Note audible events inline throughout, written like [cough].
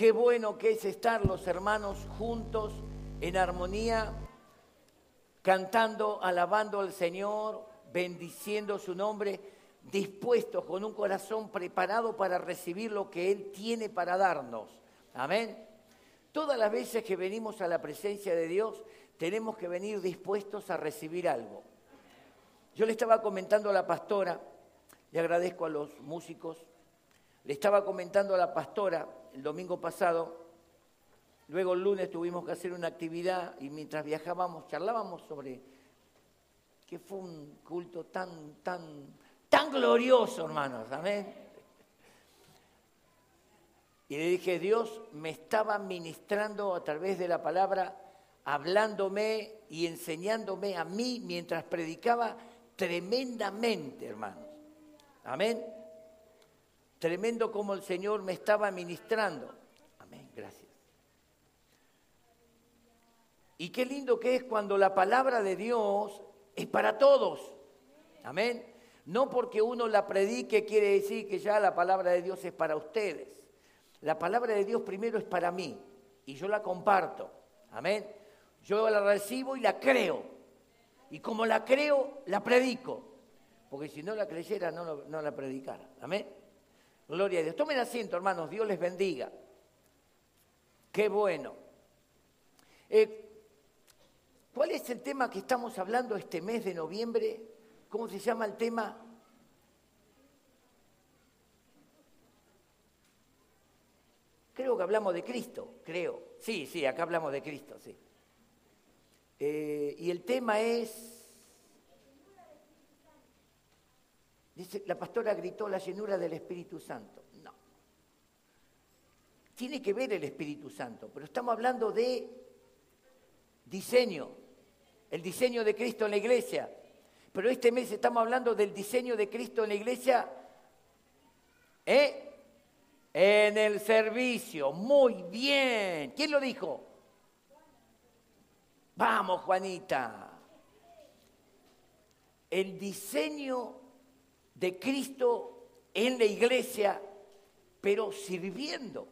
Qué bueno que es estar los hermanos juntos en armonía, cantando, alabando al Señor, bendiciendo su nombre, dispuestos con un corazón preparado para recibir lo que Él tiene para darnos. Amén. Todas las veces que venimos a la presencia de Dios, tenemos que venir dispuestos a recibir algo. Yo le estaba comentando a la pastora, le agradezco a los músicos, le estaba comentando a la pastora el domingo pasado, luego el lunes tuvimos que hacer una actividad y mientras viajábamos charlábamos sobre que fue un culto tan, tan, tan glorioso, hermanos, amén. Y le dije, Dios me estaba ministrando a través de la palabra, hablándome y enseñándome a mí mientras predicaba tremendamente, hermanos. Amén. Tremendo como el Señor me estaba ministrando. Amén, gracias. Y qué lindo que es cuando la palabra de Dios es para todos. Amén. No porque uno la predique quiere decir que ya la palabra de Dios es para ustedes. La palabra de Dios primero es para mí y yo la comparto. Amén. Yo la recibo y la creo. Y como la creo, la predico. Porque si no la creyera, no, no la predicara. Amén. Gloria a Dios. Tomen asiento, hermanos. Dios les bendiga. Qué bueno. Eh, ¿Cuál es el tema que estamos hablando este mes de noviembre? ¿Cómo se llama el tema? Creo que hablamos de Cristo, creo. Sí, sí, acá hablamos de Cristo, sí. Eh, y el tema es... La pastora gritó la llenura del Espíritu Santo. No. Tiene que ver el Espíritu Santo, pero estamos hablando de diseño, el diseño de Cristo en la iglesia. Pero este mes estamos hablando del diseño de Cristo en la iglesia ¿eh? en el servicio. Muy bien. ¿Quién lo dijo? Vamos, Juanita. El diseño de Cristo en la iglesia, pero sirviendo.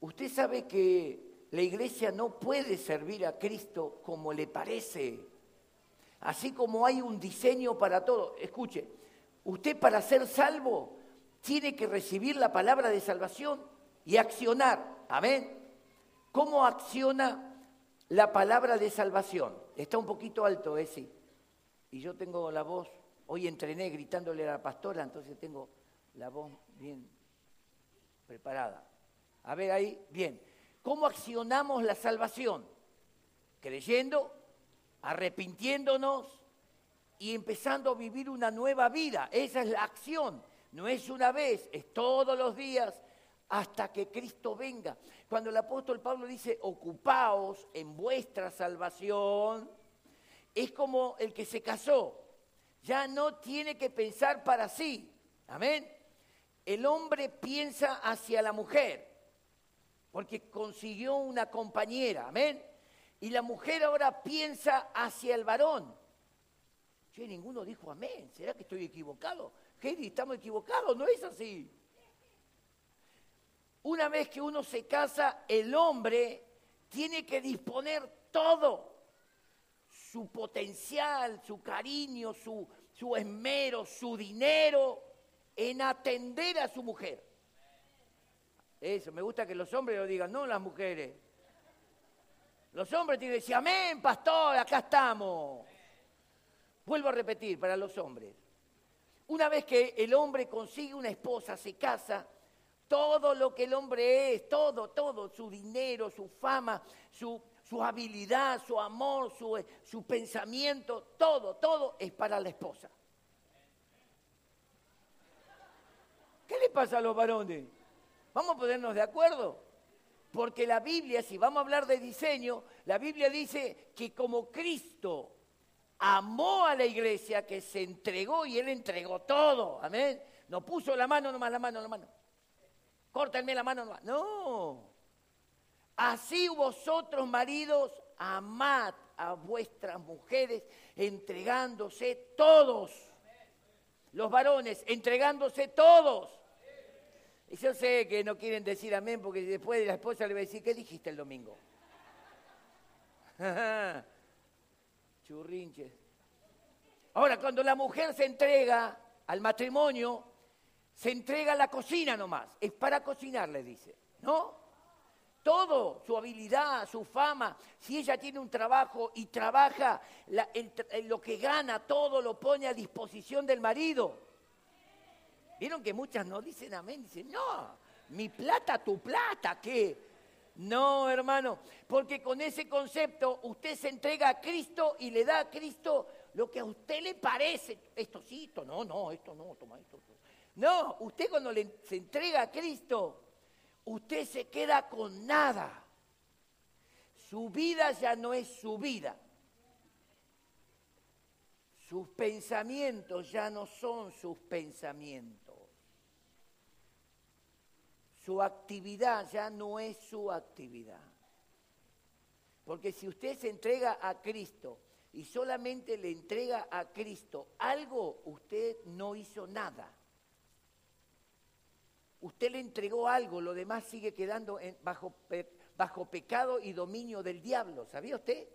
Usted sabe que la iglesia no puede servir a Cristo como le parece. Así como hay un diseño para todo. Escuche, usted para ser salvo tiene que recibir la palabra de salvación y accionar. Amén. ¿Cómo acciona la palabra de salvación. Está un poquito alto ese. Y yo tengo la voz, hoy entrené gritándole a la pastora, entonces tengo la voz bien preparada. A ver ahí, bien. ¿Cómo accionamos la salvación? Creyendo, arrepintiéndonos y empezando a vivir una nueva vida. Esa es la acción. No es una vez, es todos los días hasta que Cristo venga. Cuando el apóstol Pablo dice, ocupaos en vuestra salvación, es como el que se casó. Ya no tiene que pensar para sí. Amén. El hombre piensa hacia la mujer, porque consiguió una compañera. Amén. Y la mujer ahora piensa hacia el varón. Che, ninguno dijo amén. ¿Será que estoy equivocado? Heidi, estamos equivocados. No es así. Una vez que uno se casa, el hombre tiene que disponer todo, su potencial, su cariño, su, su esmero, su dinero, en atender a su mujer. Eso, me gusta que los hombres lo digan, no las mujeres. Los hombres tienen que decir, amén, pastor, acá estamos. Vuelvo a repetir para los hombres. Una vez que el hombre consigue una esposa, se casa, todo lo que el hombre es, todo, todo, su dinero, su fama, su, habilidad, su amor, su, su pensamiento, todo, todo es para la esposa. ¿Qué le pasa a los varones? ¿Vamos a ponernos de acuerdo? Porque la Biblia, si vamos a hablar de diseño, la Biblia dice que como Cristo amó a la iglesia, que se entregó y Él entregó todo, amén. No puso la mano nomás, la mano, la mano córtenme la mano. No. Así vosotros, maridos, amad a vuestras mujeres entregándose todos. Los varones entregándose todos. Y yo sé que no quieren decir amén porque después la esposa le va a decir, ¿qué dijiste el domingo? [laughs] Churrinches. Ahora, cuando la mujer se entrega al matrimonio, se entrega a la cocina nomás. Es para cocinar, le dice. ¿No? Todo, su habilidad, su fama, si ella tiene un trabajo y trabaja, lo que gana, todo lo pone a disposición del marido. Vieron que muchas no dicen amén, dicen, no, mi plata, tu plata, ¿qué? No, hermano, porque con ese concepto usted se entrega a Cristo y le da a Cristo lo que a usted le parece. Esto sí, esto no, no, esto no, toma esto. No, usted cuando le, se entrega a Cristo, usted se queda con nada. Su vida ya no es su vida. Sus pensamientos ya no son sus pensamientos. Su actividad ya no es su actividad. Porque si usted se entrega a Cristo y solamente le entrega a Cristo algo, usted no hizo nada. Usted le entregó algo, lo demás sigue quedando bajo, bajo pecado y dominio del diablo. ¿Sabía usted?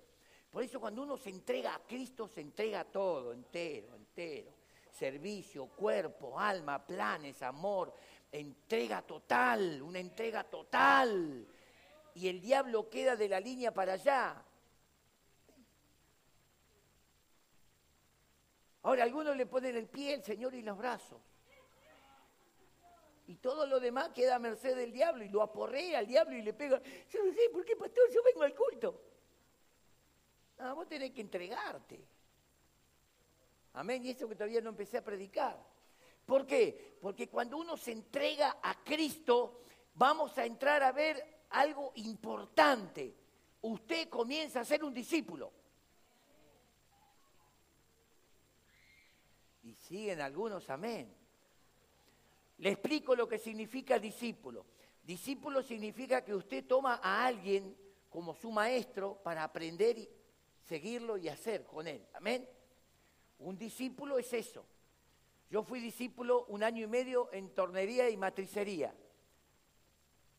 Por eso cuando uno se entrega a Cristo, se entrega todo, entero, entero. Servicio, cuerpo, alma, planes, amor, entrega total, una entrega total. Y el diablo queda de la línea para allá. Ahora, algunos le ponen el pie, el Señor y los brazos. Y todo lo demás queda a merced del diablo y lo aporrea al diablo y le pega. Yo no sé, ¿por qué, pastor? Yo vengo al culto. No, vos tenés que entregarte. Amén. Y eso que todavía no empecé a predicar. ¿Por qué? Porque cuando uno se entrega a Cristo, vamos a entrar a ver algo importante. Usted comienza a ser un discípulo. Y siguen algunos, amén. Le explico lo que significa discípulo. Discípulo significa que usted toma a alguien como su maestro para aprender y seguirlo y hacer con él. Amén. Un discípulo es eso. Yo fui discípulo un año y medio en tornería y matricería.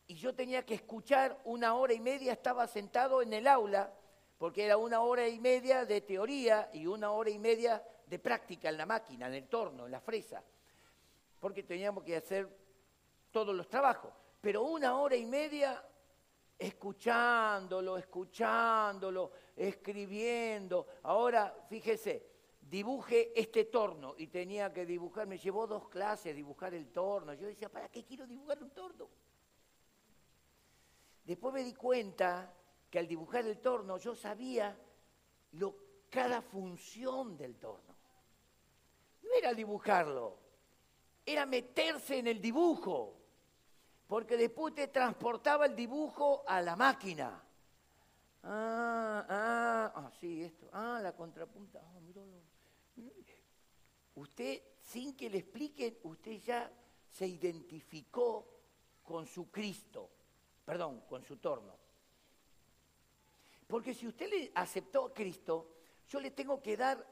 Y yo tenía que escuchar una hora y media, estaba sentado en el aula, porque era una hora y media de teoría y una hora y media de práctica en la máquina, en el torno, en la fresa, porque teníamos que hacer todos los trabajos. Pero una hora y media escuchándolo, escuchándolo, escribiendo. Ahora, fíjese, dibuje este torno y tenía que dibujar, me llevó dos clases dibujar el torno. Yo decía, ¿para qué quiero dibujar un torno? Después me di cuenta que al dibujar el torno yo sabía lo, cada función del torno. No era dibujarlo, era meterse en el dibujo, porque después te transportaba el dibujo a la máquina. Ah, ah, ah, sí, esto. Ah, la contrapunta. Ah, Usted, sin que le expliquen, usted ya se identificó con su Cristo, perdón, con su torno. Porque si usted le aceptó a Cristo, yo le tengo que dar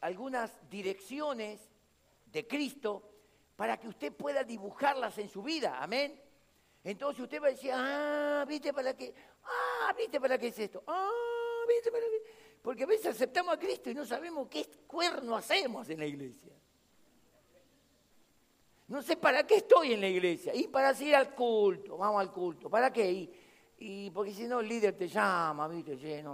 algunas direcciones de Cristo para que usted pueda dibujarlas en su vida. Amén. Entonces usted va a decir, ah, ¿viste para qué? Ah, ¿viste para qué es esto? Ah, ¿viste para qué? Porque a veces aceptamos a Cristo y no sabemos qué cuerno hacemos en la iglesia. No sé para qué estoy en la iglesia. Y para ir al culto, vamos al culto. ¿Para qué? Y, porque si no el líder te llama, ¿viste?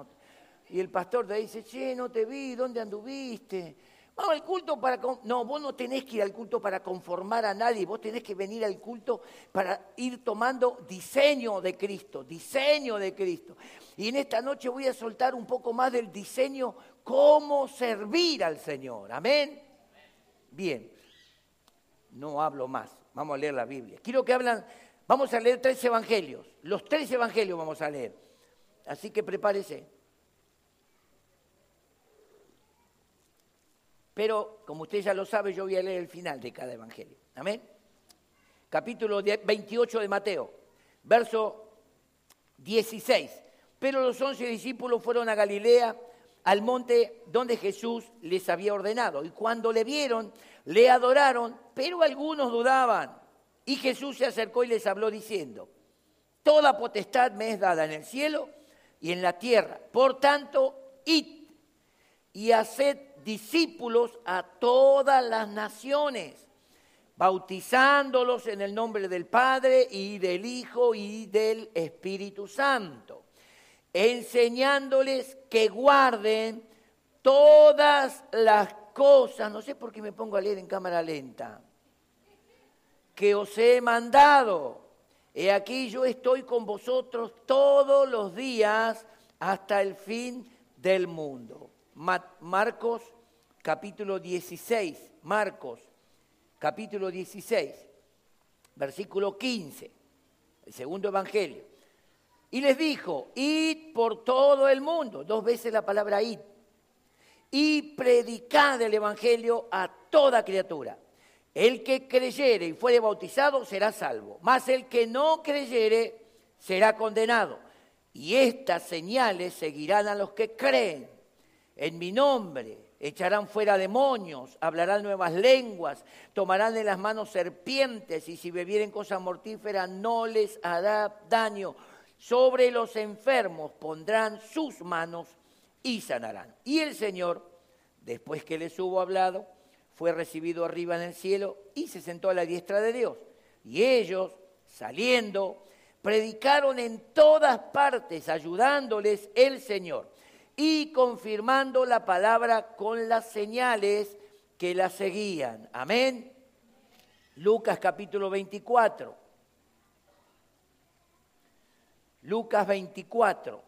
y el pastor te dice, che, no te vi, ¿dónde anduviste? Vamos al culto para... No, vos no tenés que ir al culto para conformar a nadie, vos tenés que venir al culto para ir tomando diseño de Cristo, diseño de Cristo. Y en esta noche voy a soltar un poco más del diseño, cómo servir al Señor. Amén. Bien, no hablo más, vamos a leer la Biblia. Quiero que hablan, vamos a leer tres evangelios, los tres evangelios vamos a leer. Así que prepárese. Pero, como usted ya lo sabe, yo voy a leer el final de cada evangelio. Amén. Capítulo 28 de Mateo, verso 16. Pero los once discípulos fueron a Galilea, al monte donde Jesús les había ordenado. Y cuando le vieron, le adoraron, pero algunos dudaban. Y Jesús se acercó y les habló diciendo, Toda potestad me es dada en el cielo y en la tierra. Por tanto, id y haced discípulos a todas las naciones, bautizándolos en el nombre del Padre y del Hijo y del Espíritu Santo, enseñándoles que guarden todas las cosas, no sé por qué me pongo a leer en cámara lenta, que os he mandado. He aquí yo estoy con vosotros todos los días hasta el fin del mundo. Marcos capítulo 16, Marcos capítulo 16, versículo 15, el segundo evangelio. Y les dijo, id por todo el mundo, dos veces la palabra id, y predicad el evangelio a toda criatura. El que creyere y fuere bautizado será salvo, mas el que no creyere será condenado. Y estas señales seguirán a los que creen. En mi nombre echarán fuera demonios, hablarán nuevas lenguas, tomarán en las manos serpientes y si bebieren cosas mortíferas no les hará daño. Sobre los enfermos pondrán sus manos y sanarán. Y el Señor, después que les hubo hablado, fue recibido arriba en el cielo y se sentó a la diestra de Dios. Y ellos, saliendo, predicaron en todas partes, ayudándoles el Señor y confirmando la palabra con las señales que la seguían. Amén. Lucas capítulo 24. Lucas 24,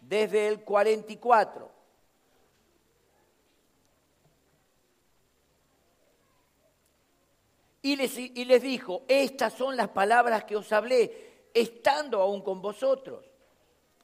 desde el 44. Y les, y les dijo, estas son las palabras que os hablé, estando aún con vosotros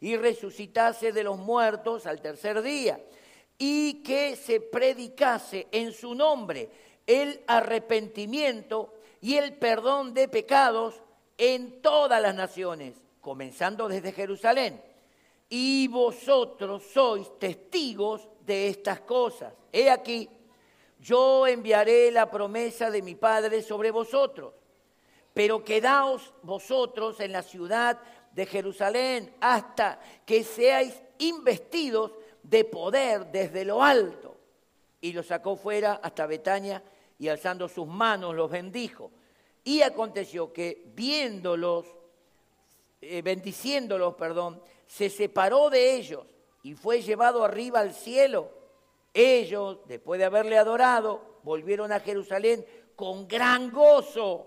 y resucitase de los muertos al tercer día, y que se predicase en su nombre el arrepentimiento y el perdón de pecados en todas las naciones, comenzando desde Jerusalén. Y vosotros sois testigos de estas cosas. He aquí, yo enviaré la promesa de mi Padre sobre vosotros, pero quedaos vosotros en la ciudad de Jerusalén hasta que seáis investidos de poder desde lo alto. Y los sacó fuera hasta Betania y alzando sus manos los bendijo. Y aconteció que viéndolos, eh, bendiciéndolos, perdón, se separó de ellos y fue llevado arriba al cielo. Ellos, después de haberle adorado, volvieron a Jerusalén con gran gozo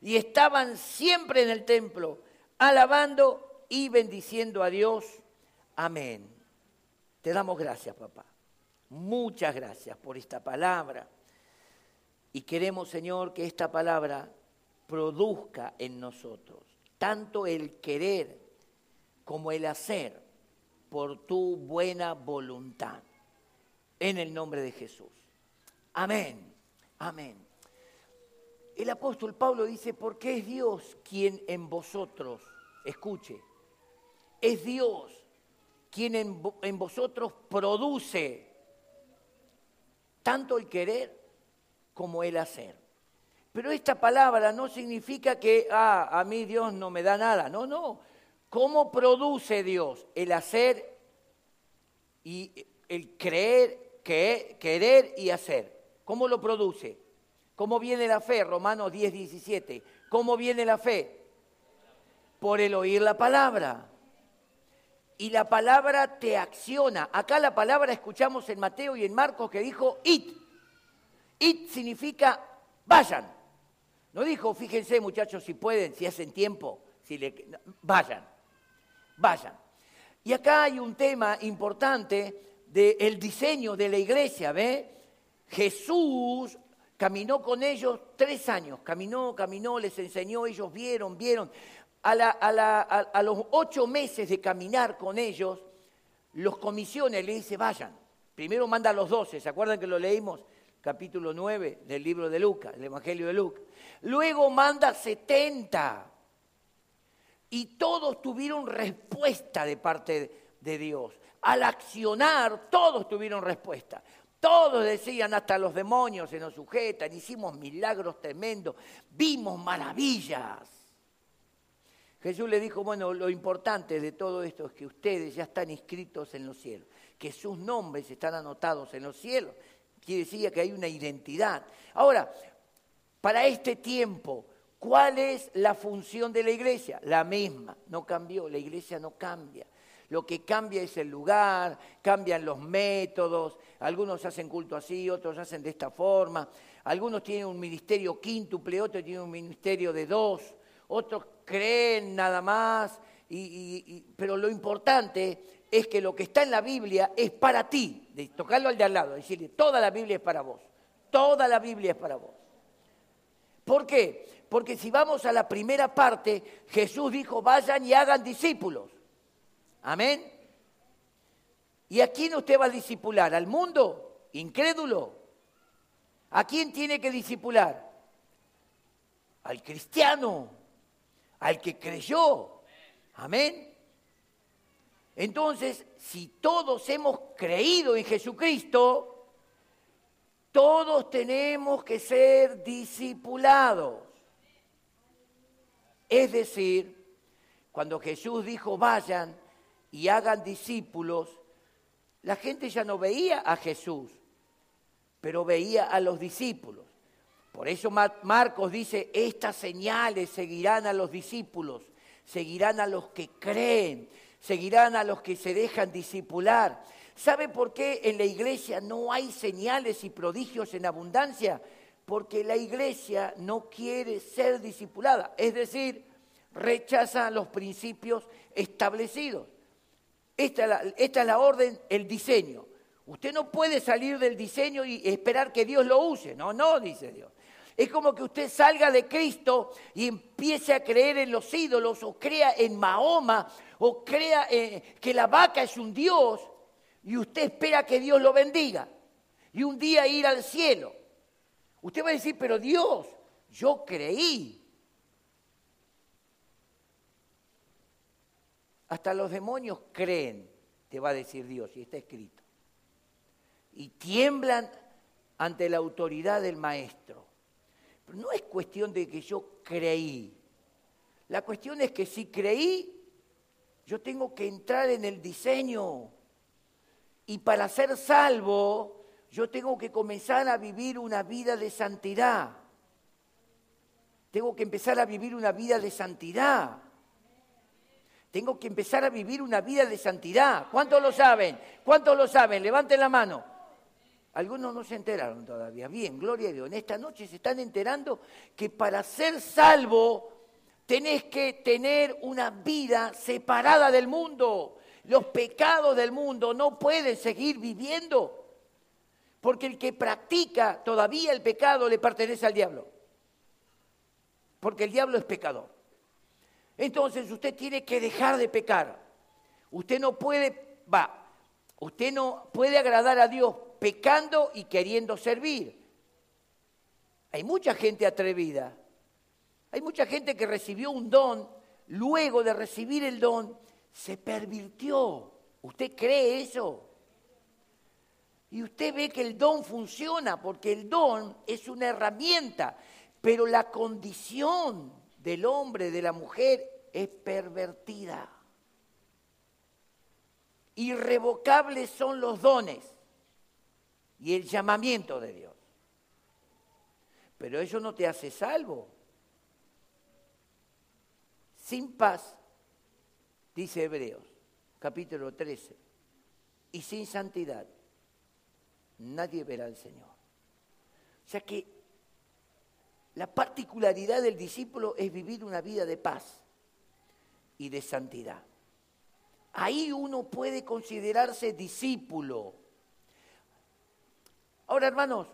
y estaban siempre en el templo alabando y bendiciendo a Dios. Amén. Te damos gracias, papá. Muchas gracias por esta palabra. Y queremos, Señor, que esta palabra produzca en nosotros tanto el querer como el hacer por tu buena voluntad. En el nombre de Jesús. Amén. Amén. El apóstol Pablo dice, porque es Dios quien en vosotros, escuche, es Dios quien en, vosotros produce tanto el querer como el hacer. Pero esta palabra no significa que, ah, a mí Dios no me da nada. No, no. ¿Cómo produce Dios el hacer y el creer, querer y hacer? ¿Cómo lo produce? ¿Cómo viene la fe? Romanos 10, 17. ¿Cómo viene la fe? Por el oír la palabra. Y la palabra te acciona. Acá la palabra escuchamos en Mateo y en Marcos que dijo it. It significa vayan. No dijo, fíjense muchachos si pueden, si hacen tiempo, si le... vayan, vayan. Y acá hay un tema importante del diseño de la iglesia, ¿ve? Jesús caminó con ellos tres años, caminó, caminó, les enseñó, ellos vieron, vieron. A, los ocho meses de caminar con ellos, los comisiones le dice, vayan. Primero manda a los doce, ¿se acuerdan que lo leímos? Capítulo 9 del libro de Lucas, el Evangelio de Lucas. Luego manda setenta. Y todos tuvieron respuesta de parte de Dios. Al accionar, todos tuvieron respuesta. Todos decían, hasta los demonios se nos sujetan, hicimos milagros tremendos, vimos maravillas. Jesús le dijo, bueno, lo importante de todo esto es que ustedes ya están inscritos en los cielos, que sus nombres están anotados en los cielos. Quiere decir que hay una identidad. Ahora, para este tiempo, ¿cuál es la función de la iglesia? La misma, no cambió, la iglesia no cambia. Lo que cambia es el lugar, cambian los métodos, algunos hacen culto así, otros hacen de esta forma, algunos tienen un ministerio quíntuple, otros tienen un ministerio de dos, otros creen nada más, pero lo importante es que lo que está en la Biblia es para ti, tocarlo al de al lado, decirle, toda la Biblia es para vos, toda la Biblia es para vos. ¿Por qué? Porque si vamos a la primera parte, Jesús dijo, vayan y hagan discípulos. Amén. ¿Y a quién usted va a disipular? ¿Al mundo? ¿Incrédulo? ¿A quién tiene que disipular? Al cristiano, al que creyó. Amén. Entonces, si todos hemos creído en Jesucristo, todos tenemos que ser discipulados. Es decir, cuando Jesús dijo vayan, y hagan discípulos, la gente ya no veía a Jesús, pero veía a los discípulos. Por eso Marcos dice, estas señales seguirán a los discípulos, seguirán a los que creen, seguirán a los que se dejan discipular. ¿Sabe por qué en la iglesia no hay señales y prodigios en abundancia? Porque la iglesia no quiere ser discipulada, es decir, rechaza los principios establecidos. Esta es, la, orden, el diseño. Usted no puede salir del diseño y esperar que Dios lo use. No, no, dice Dios. Es como que usted salga de Cristo y empiece a creer en los ídolos o crea en Mahoma o crea eh, que la vaca es un Dios y usted espera que Dios lo bendiga y un día ir al cielo. Usted va a decir, pero Dios, yo creí. Hasta los demonios creen, te va a decir Dios, y está escrito. Y tiemblan ante la autoridad del maestro. Pero no es cuestión de que yo creí. La cuestión es que si creí, yo tengo que entrar en el diseño. Y para ser salvo, yo tengo que comenzar a vivir una vida de santidad. Tengo que empezar a vivir una vida de santidad. Tengo que empezar a vivir una vida de santidad. ¿Cuántos lo saben? ¿Cuántos lo saben? Levanten la mano. Algunos no se enteraron todavía. Bien, gloria a Dios. En esta noche se están enterando que para ser salvo tenés que tener una vida separada del mundo. Los pecados del mundo no pueden seguir viviendo. Porque el que practica todavía el pecado le pertenece al diablo. Porque el diablo es pecador. Entonces usted tiene que dejar de pecar. Usted no puede, va, usted no puede agradar a Dios pecando y queriendo servir. Hay mucha gente atrevida. Hay mucha gente que recibió un don, luego de recibir el don, se pervirtió. ¿Usted cree eso? Y usted ve que el don funciona porque el don es una herramienta, pero la condición del hombre, de la mujer, es pervertida. Irrevocables son los dones y el llamamiento de Dios. Pero eso no te hace salvo. Sin paz, dice Hebreos, capítulo 13, y sin santidad, nadie verá al Señor. O sea que la particularidad del discípulo es vivir una vida de paz y de santidad. Ahí uno puede considerarse discípulo. Ahora, hermanos,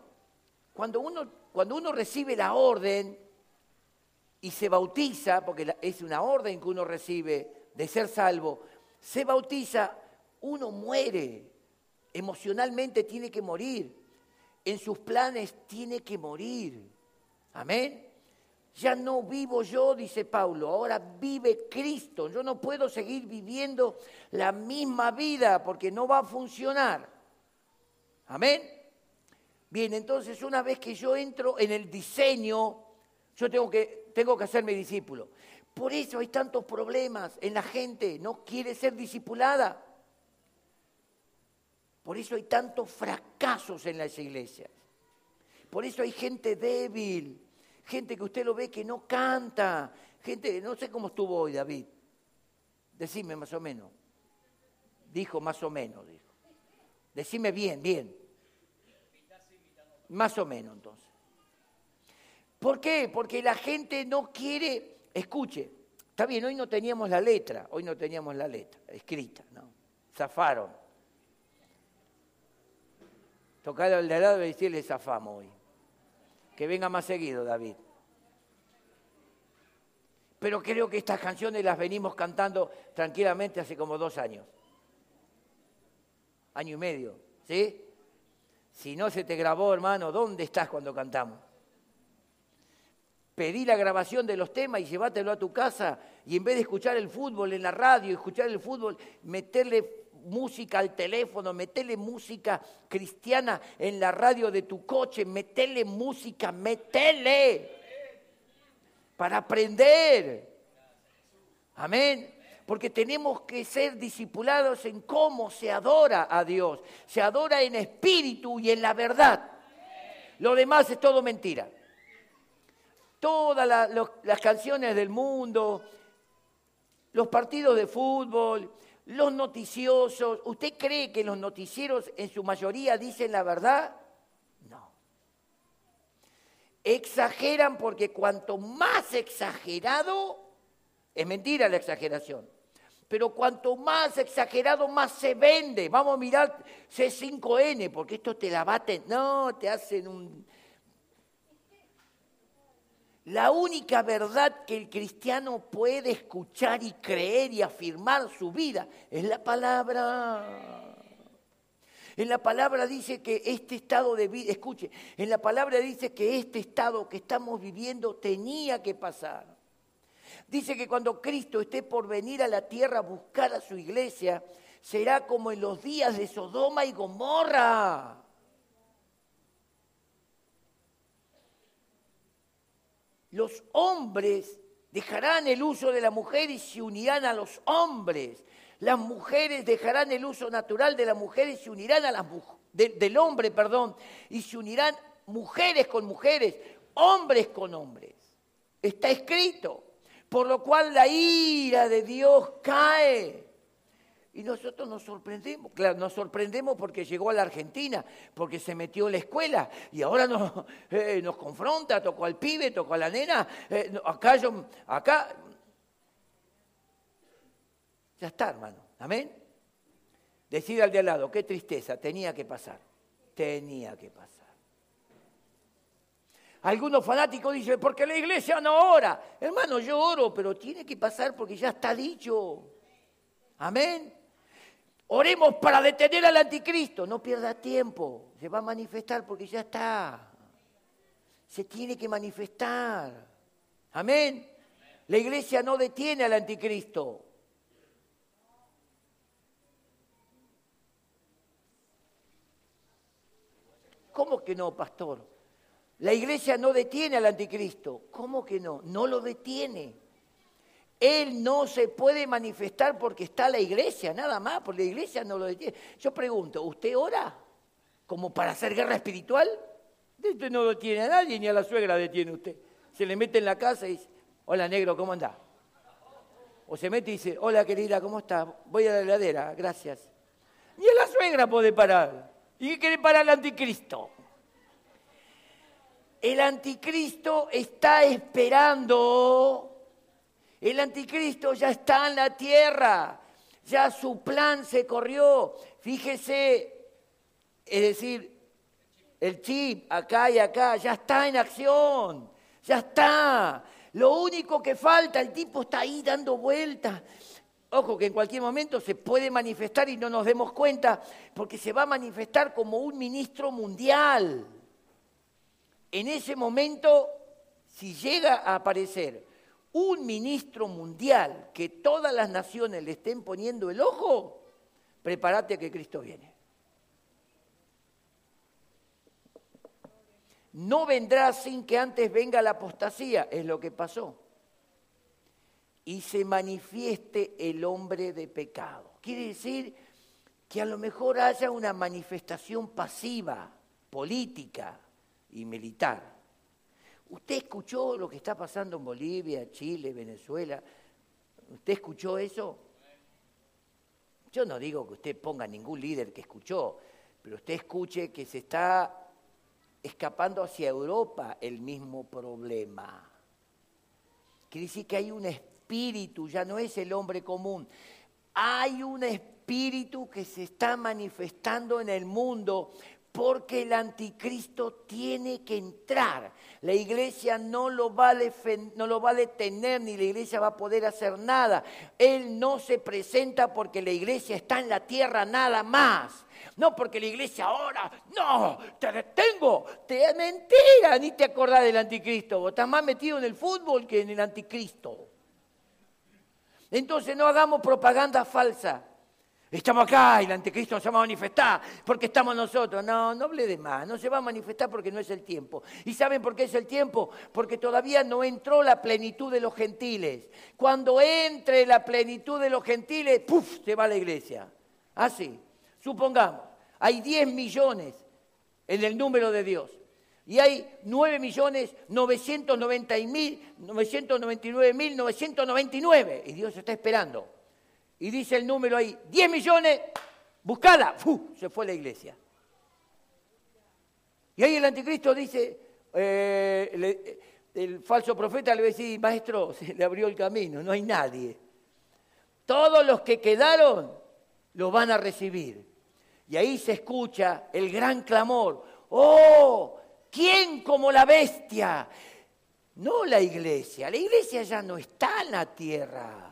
cuando uno, cuando uno recibe la orden y se bautiza, porque es una orden que uno recibe de ser salvo, se bautiza, uno muere. Emocionalmente tiene que morir. En sus planes tiene que morir. Amén. Ya no vivo yo, dice Pablo, ahora vive Cristo. Yo no puedo seguir viviendo la misma vida porque no va a funcionar. Amén. Bien, entonces una vez que yo entro en el diseño, yo tengo que, tengo que hacerme discípulo. Por eso hay tantos problemas en la gente, no quiere ser discipulada. Por eso hay tantos fracasos en las iglesias. Por eso hay gente débil gente que usted lo ve que no canta, gente, no sé cómo estuvo hoy David. Decime más o menos. Dijo más o menos, dijo. Decime bien, bien. Más o menos entonces. ¿Por qué? Porque la gente no quiere, escuche, está bien, hoy no teníamos la letra, hoy no teníamos la letra escrita, ¿no? Zafaron. Tocar al de al lado y decirle zafamos hoy. Que venga más seguido, David. Pero creo que estas canciones las venimos cantando tranquilamente hace como dos años. Año y medio, ¿sí? Si no se te grabó, hermano, ¿dónde estás cuando cantamos? Pedí la grabación de los temas y llévatelo a tu casa y en vez de escuchar el fútbol en la radio, escuchar el fútbol, meterle música al teléfono, metele música cristiana en la radio de tu coche, metele música, metele para aprender. Amén. Porque tenemos que ser discipulados en cómo se adora a Dios. Se adora en espíritu y en la verdad. Lo demás es todo mentira. Todas las canciones del mundo, los partidos de fútbol, los noticiosos, ¿usted cree que los noticieros en su mayoría dicen la verdad? No. Exageran porque cuanto más exagerado, es mentira la exageración, pero cuanto más exagerado, más se vende. Vamos a mirar C5N, porque esto te la baten, no, te hacen un, la única verdad que el cristiano puede escuchar y creer y afirmar su vida es la palabra. En la palabra dice que este estado de vida, escuche, en la palabra dice que este estado que estamos viviendo tenía que pasar. Dice que cuando Cristo esté por venir a la tierra a buscar a su iglesia, será como en los días de Sodoma y Gomorra. Los hombres dejarán el uso de la mujer y se unirán a los hombres. Las mujeres dejarán el uso natural de la mujer y se unirán a las del hombre, perdón, y se unirán mujeres con mujeres, hombres con hombres. Está escrito. Por lo cual la ira de Dios cae y nosotros nos sorprendemos, claro, nos sorprendemos porque llegó a la Argentina, porque se metió en la escuela y ahora nos, [laughs] eh, nos confronta, tocó al pibe, tocó a la nena, eh, acá yo, acá. Ya está, hermano, amén. Decide al de al lado, qué tristeza, tenía que pasar, tenía que pasar. Algunos fanáticos dicen, porque la iglesia no ora. Hermano, yo oro, pero tiene que pasar porque ya está dicho. Amén. Oremos para detener al anticristo. No pierda tiempo. Se va a manifestar porque ya está. Se tiene que manifestar. Amén. La iglesia no detiene al anticristo. ¿Cómo que no, pastor? La iglesia no detiene al anticristo. ¿Cómo que no? No lo detiene. Él no se puede manifestar porque está la iglesia, nada más, porque la iglesia no lo detiene. Yo pregunto, ¿usted ora como para hacer guerra espiritual? Usted no lo tiene a nadie, ni a la suegra detiene usted. Se le mete en la casa y dice, hola negro, ¿cómo anda? O se mete y dice, hola querida, ¿cómo está? Voy a la heladera, gracias. Ni a la suegra puede parar. ¿Y qué quiere parar el anticristo? El anticristo está esperando el anticristo ya está en la tierra, ya su plan se corrió. Fíjese, es decir, el chip acá y acá, ya está en acción, ya está. Lo único que falta, el tipo está ahí dando vueltas. Ojo que en cualquier momento se puede manifestar y no nos demos cuenta, porque se va a manifestar como un ministro mundial. En ese momento, si llega a aparecer un ministro mundial que todas las naciones le estén poniendo el ojo, prepárate que Cristo viene. No vendrá sin que antes venga la apostasía, es lo que pasó. Y se manifieste el hombre de pecado. Quiere decir que a lo mejor haya una manifestación pasiva, política y militar. ¿Usted escuchó lo que está pasando en Bolivia, Chile, Venezuela? ¿Usted escuchó eso? Yo no digo que usted ponga ningún líder que escuchó, pero usted escuche que se está escapando hacia Europa el mismo problema. Quiere decir que hay un espíritu, ya no es el hombre común. Hay un espíritu que se está manifestando en el mundo porque el anticristo tiene que entrar. La iglesia no lo, va a no lo va a detener ni la iglesia va a poder hacer nada. Él no se presenta porque la iglesia está en la tierra nada más. No porque la iglesia ahora, no, te detengo, te es mentira, ni te acordás del anticristo. Estás más metido en el fútbol que en el anticristo. Entonces no hagamos propaganda falsa. Estamos acá y el anticristo se va a manifestar porque estamos nosotros. No, no hable de más, no se va a manifestar porque no es el tiempo. ¿Y saben por qué es el tiempo? Porque todavía no entró la plenitud de los gentiles. Cuando entre la plenitud de los gentiles, ¡puf! se va la iglesia. Así, supongamos, hay 10 millones en el número de Dios. Y hay 9 millones 999 mil 999. Y Dios está esperando y dice el número ahí, 10 millones, buscala, ¡Fu! se fue la iglesia. Y ahí el anticristo dice, eh, el falso profeta le va a decir, maestro, [laughs] se le abrió el camino, no hay nadie. Todos los que quedaron lo van a recibir. Y ahí se escucha el gran clamor, oh, ¿quién como la bestia? No la iglesia, la iglesia ya no está en la tierra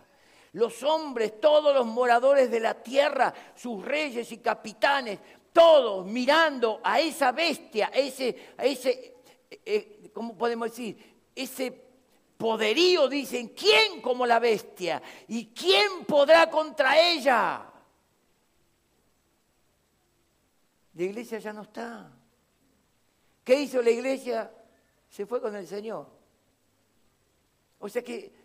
los hombres, todos los moradores de la tierra, sus reyes y capitanes, todos mirando a esa bestia, a ese, a ese eh, eh, ¿cómo podemos decir? Ese poderío, dicen, ¿quién como la bestia? ¿Y quién podrá contra ella? La iglesia ya no está. ¿Qué hizo la iglesia? Se fue con el Señor. O sea que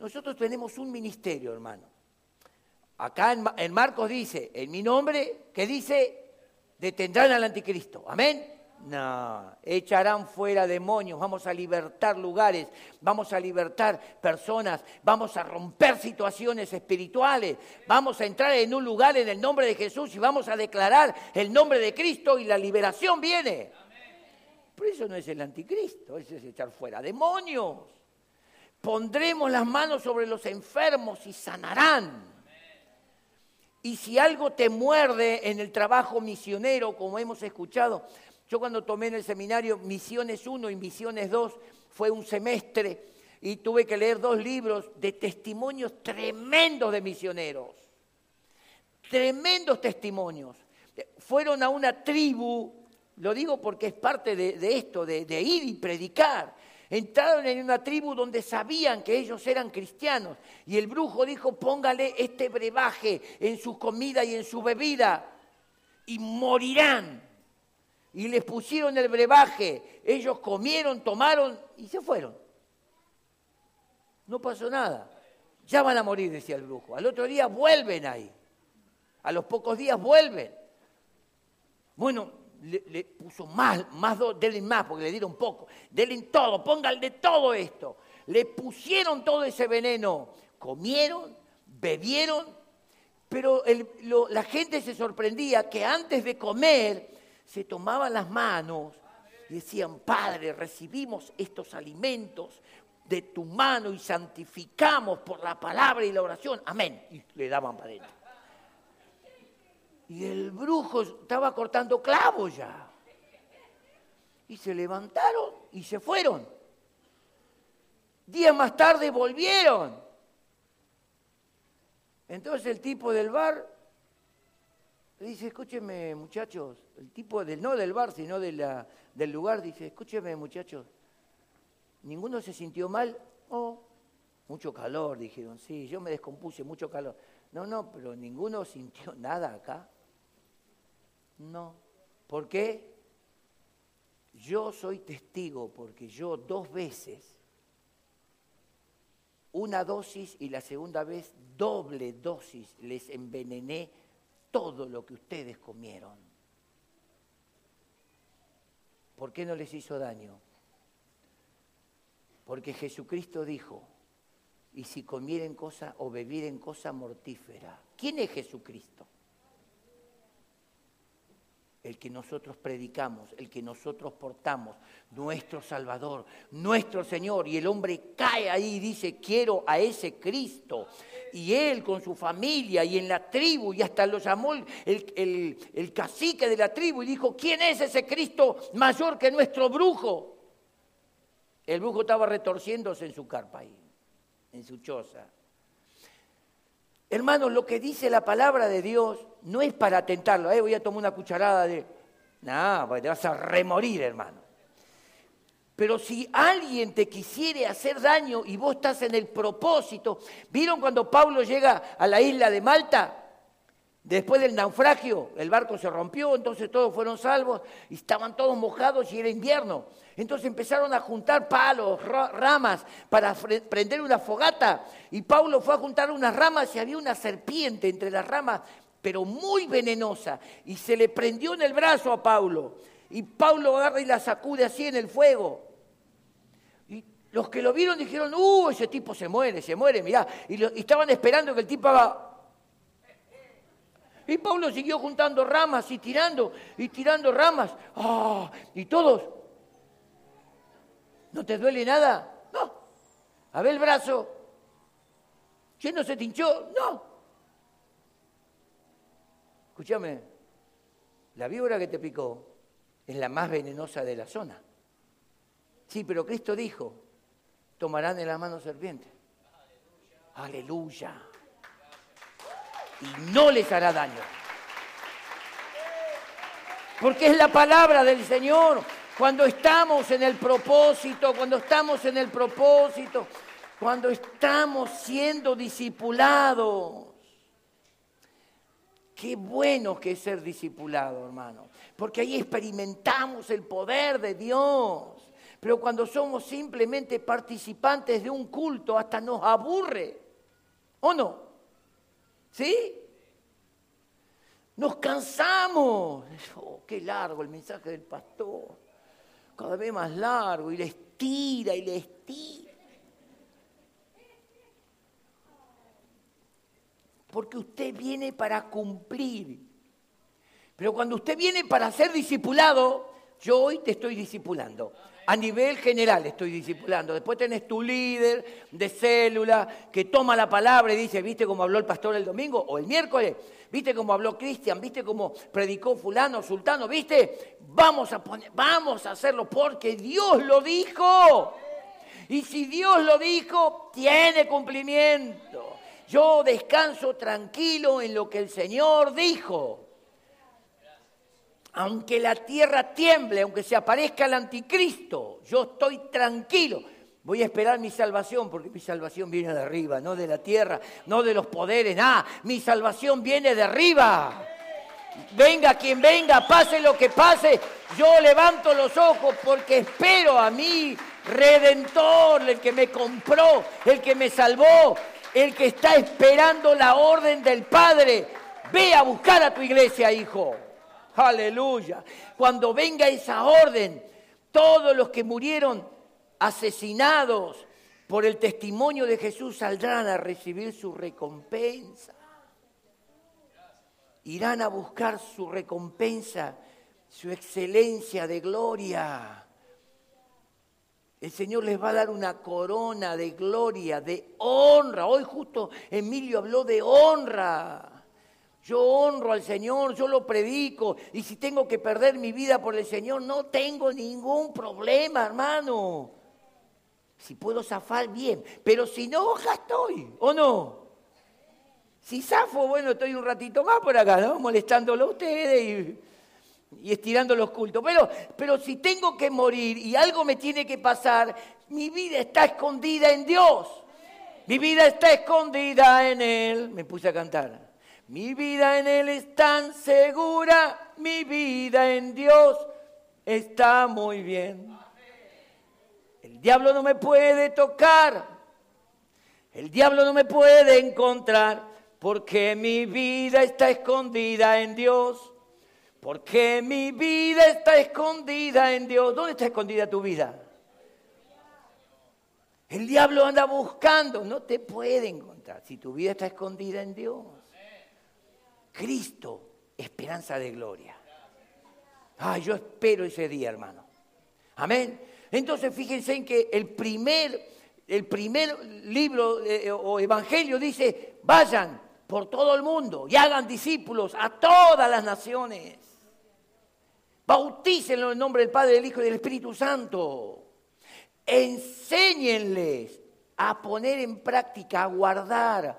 nosotros tenemos un ministerio, hermano. Acá en, Marcos dice, en mi nombre, que dice, detendrán al anticristo. Amén. No, echarán fuera demonios, vamos a libertar lugares, vamos a libertar personas, vamos a romper situaciones espirituales, vamos a entrar en un lugar en el nombre de Jesús y vamos a declarar el nombre de Cristo y la liberación viene. Pero eso no es el anticristo, eso es echar fuera demonios. Pondremos las manos sobre los enfermos y sanarán. Y si algo te muerde en el trabajo misionero, como hemos escuchado, yo cuando tomé en el seminario Misiones 1 y Misiones 2, fue un semestre y tuve que leer dos libros de testimonios tremendos de misioneros. Tremendos testimonios. Fueron a una tribu, lo digo porque es parte de, esto, de ir y predicar. Entraron en una tribu donde sabían que ellos eran cristianos y el brujo dijo, póngale este brebaje en su comida y en su bebida y morirán. Y les pusieron el brebaje, ellos comieron, tomaron y se fueron. No pasó nada. Ya van a morir, decía el brujo. Al otro día vuelven ahí. A los pocos días vuelven. Bueno, le, puso más, más denle más porque le dieron poco, denle todo, pónganle todo esto. Le pusieron todo ese veneno, comieron, bebieron, pero la gente se sorprendía que antes de comer se tomaban las manos y decían, Padre, recibimos estos alimentos de tu mano y santificamos por la palabra y la oración. Amén. Y le daban para adentro. Y el brujo estaba cortando clavos ya. Y se levantaron y se fueron. Días más tarde volvieron. Entonces el tipo del bar le dice, escúcheme muchachos, el tipo del, no del bar, sino del lugar, dice, escúcheme muchachos, ¿ninguno se sintió mal? Oh, mucho calor, dijeron, sí, yo me descompuse, mucho calor. No, no, pero ninguno sintió nada acá. No. ¿Por qué? Yo soy testigo porque yo dos veces, una dosis y la segunda vez doble dosis, les envenené todo lo que ustedes comieron. ¿Por qué no les hizo daño? Porque Jesucristo dijo, y si comieren cosa o bebieren cosa mortífera. ¿Quién es Jesucristo? El que nosotros predicamos, el que nosotros portamos, nuestro Salvador, nuestro Señor. Y el hombre cae ahí y dice, quiero a ese Cristo. Y él con su familia y en la tribu, y hasta lo llamó el, el cacique de la tribu y dijo, ¿quién es ese Cristo mayor que nuestro brujo? El brujo estaba retorciéndose en su carpa ahí en su choza. Hermanos, lo que dice la palabra de Dios no es para tentarlo. ¿eh? Voy a tomar una cucharada de... No, te vas a remorir, hermano. Pero si alguien te quisiere hacer daño y vos estás en el propósito, ¿vieron cuando Pablo llega a la isla de Malta? Después del naufragio, el barco se rompió, entonces todos fueron salvos y estaban todos mojados y era invierno. Entonces empezaron a juntar palos, ramas para prender una fogata. Y Pablo fue a juntar unas ramas y había una serpiente entre las ramas, pero muy venenosa. Y se le prendió en el brazo a Pablo. Y Pablo agarra y la sacude así en el fuego. Y los que lo vieron dijeron, uh, ese tipo se muere, se muere, mirá. Y, y estaban esperando que el tipo haga y Pablo siguió juntando ramas y tirando y tirando ramas. ¡Ah! Y todos. ¿No te duele nada? No. A ver el brazo. ¿Quién no se tinchó? No. Escúchame, la víbora que te picó es la más venenosa de la zona. Sí, pero Cristo dijo, tomarán en la mano serpiente. Aleluya y no les hará daño. Porque es la palabra del Señor. Cuando estamos en el propósito, cuando estamos en el propósito, cuando estamos siendo discipulados. Qué bueno que es ser discipulado, hermano, porque ahí experimentamos el poder de Dios. Pero cuando somos simplemente participantes de un culto, hasta nos aburre. ¿O no? ¿Sí? Nos cansamos. Oh, qué largo el mensaje del pastor. Cada vez más largo y le estira y le estira. Porque usted viene para cumplir. Pero cuando usted viene para ser discipulado, yo hoy te estoy discipulando. A nivel general estoy discipulando. Después tenés tu líder de célula que toma la palabra y dice, ¿viste cómo habló el pastor el domingo o el miércoles? ¿Viste cómo habló Cristian? ¿Viste cómo predicó fulano, sultano? ¿Viste? Vamos a, poner, vamos a hacerlo porque Dios lo dijo. Y si Dios lo dijo, tiene cumplimiento. Yo descanso tranquilo en lo que el Señor dijo aunque la tierra tiemble, aunque se aparezca el anticristo, yo estoy tranquilo. Voy a esperar mi salvación, porque mi salvación viene de arriba, no de la tierra, no de los poderes, nada. Mi salvación viene de arriba. Venga quien venga, pase lo que pase, yo levanto los ojos porque espero a mi redentor, el que me compró, el que me salvó, el que está esperando la orden del Padre. Ve a buscar a tu iglesia, hijo. Aleluya. Cuando venga esa orden, todos los que murieron asesinados por el testimonio de Jesús saldrán a recibir su recompensa. Irán a buscar su recompensa, su excelencia de gloria. El Señor les va a dar una corona de gloria, de honra. Hoy justo Emilio habló de honra Yo honro al Señor, yo lo predico. Y si tengo que perder mi vida por el Señor, no tengo ningún problema, hermano. Si puedo zafar, bien. Pero si no, ya estoy, ¿o no? Si zafo, bueno, estoy un ratito más por acá, ¿no? Molestándolo a ustedes y, estirando los cultos. Pero, pero si tengo que morir y algo me tiene que pasar, mi vida está escondida en Dios. Mi vida está escondida en Él. Me puse a cantar. Mi vida en Él es tan segura, mi vida en Dios está muy bien. El diablo no me puede tocar, el diablo no me puede encontrar, porque mi vida está escondida en Dios. Porque mi vida está escondida en Dios. ¿Dónde está escondida tu vida? El diablo anda buscando, no te puede encontrar si tu vida está escondida en Dios. Cristo, esperanza de gloria. Ah, yo espero ese día, hermano. Amén. Entonces fíjense en que el primer, el primer libro eh, o evangelio dice, vayan por todo el mundo y hagan discípulos a todas las naciones. Bautícenlo en el nombre del Padre, del Hijo y del Espíritu Santo. Enséñenles a poner en práctica, a guardar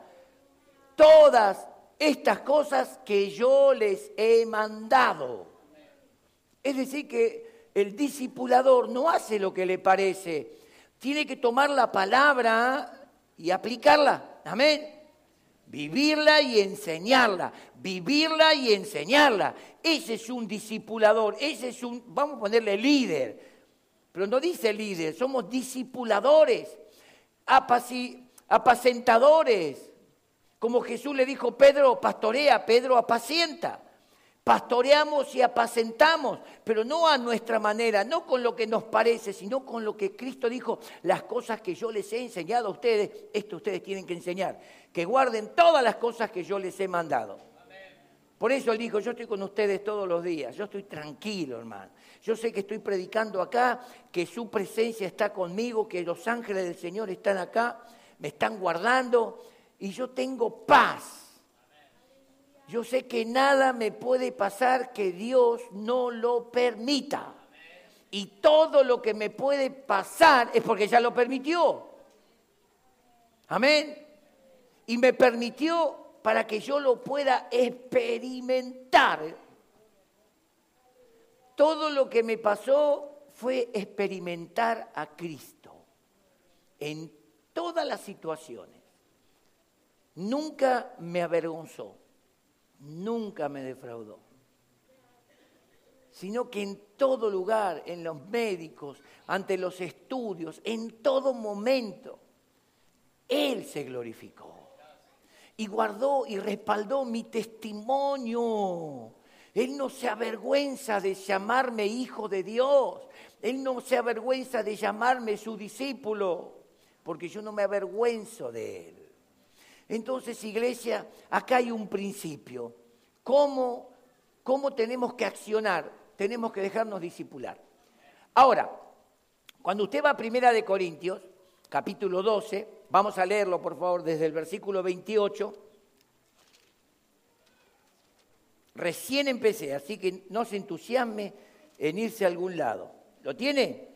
todas estas cosas que yo les he mandado. Es decir, que el discipulador no hace lo que le parece, tiene que tomar la palabra y aplicarla. Amén. Vivirla y enseñarla, vivirla y enseñarla. Ese es un discipulador, ese es un, vamos a ponerle líder, pero no dice líder, somos discipuladores, apacentadores, como Jesús le dijo, Pedro pastorea, Pedro apacienta. Pastoreamos y apacentamos, pero no a nuestra manera, no con lo que nos parece, sino con lo que Cristo dijo, las cosas que yo les he enseñado a ustedes, esto ustedes tienen que enseñar, que guarden todas las cosas que yo les he mandado. Por eso él dijo, yo estoy con ustedes todos los días, yo estoy tranquilo, hermano. Yo sé que estoy predicando acá, que su presencia está conmigo, que los ángeles del Señor están acá, me están guardando, y yo tengo paz. Yo sé que nada me puede pasar que Dios no lo permita. Y todo lo que me puede pasar es porque ya lo permitió. Amén. Y me permitió para que yo lo pueda experimentar. Todo lo que me pasó fue experimentar a Cristo en todas las situaciones nunca me avergonzó, nunca me defraudó, sino que en todo lugar, en los médicos, ante los estudios, en todo momento, Él se glorificó y guardó y respaldó mi testimonio. Él no se avergüenza de llamarme hijo de Dios. Él no se avergüenza de llamarme su discípulo, porque yo no me avergüenzo de Él. Entonces, iglesia, acá hay un principio. ¿Cómo, cómo tenemos que accionar? Tenemos que dejarnos discipular. Ahora, cuando usted va a Primera de Corintios, capítulo 12, vamos a leerlo por favor desde el versículo 28. Recién empecé, así que no se entusiasme en irse a algún lado. ¿Lo tiene?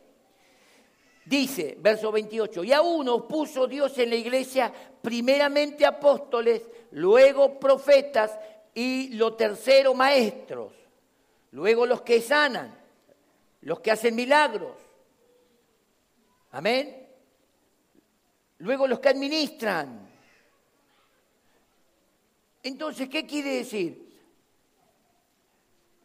Dice, verso 28, y a uno puso Dios en la iglesia primeramente apóstoles, luego profetas y lo tercero maestros, luego los que sanan, los que hacen milagros. Amén. Luego los que administran. Entonces, ¿qué quiere decir?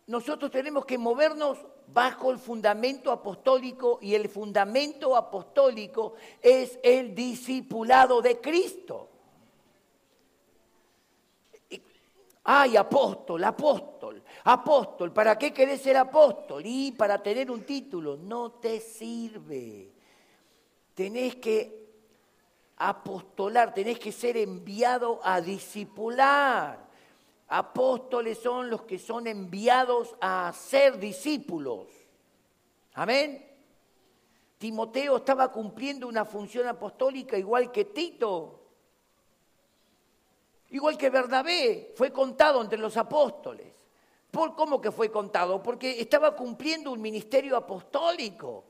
Nosotros tenemos que movernos bajo el fundamento apostólico y el fundamento apostólico es el discipulado de Cristo. Ay, apóstol, apóstol, apóstol, ¿para qué querés ser apóstol? Y para tener un título, no te sirve. Tenés que apostolar, tenés que ser enviado a discipular. Apóstoles son los que son enviados a ser discípulos. Amén. Timoteo estaba cumpliendo una función apostólica igual que Tito. Igual que Bernabé, fue contado entre los apóstoles. ¿Por cómo que fue contado? Porque estaba cumpliendo un ministerio apostólico.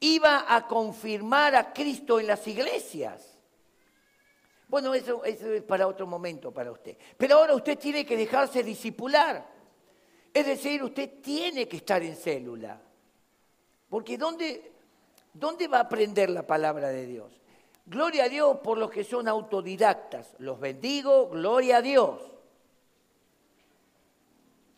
Iba a confirmar a Cristo en las iglesias. Bueno, eso, es para otro momento para usted. Pero ahora usted tiene que dejarse disipular. Es decir, usted tiene que estar en célula. Porque ¿dónde, ¿dónde va a aprender la palabra de Dios? Gloria a Dios por los que son autodidactas. Los bendigo, gloria a Dios.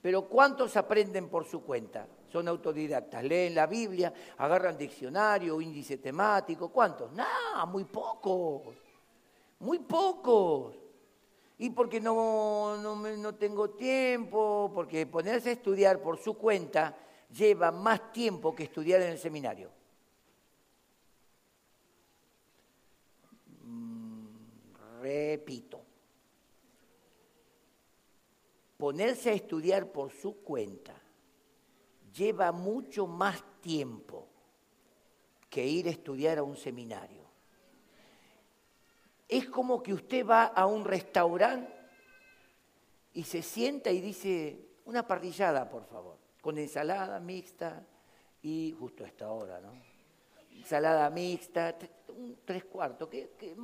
Pero ¿cuántos aprenden por su cuenta? Son autodidactas. Leen la Biblia, agarran diccionario, índice temático. ¿Cuántos? Nada, muy pocos. Muy pocos. Y porque no, no, no tengo tiempo, porque ponerse a estudiar por su cuenta lleva más tiempo que estudiar en el seminario. Repito, ponerse a estudiar por su cuenta lleva mucho más tiempo que ir a estudiar a un seminario. Es como que usted va a un restaurante y se sienta y dice, una parrillada, por favor, con ensalada mixta y justo a esta hora, ¿no? Ensalada mixta, un tres cuartos, que,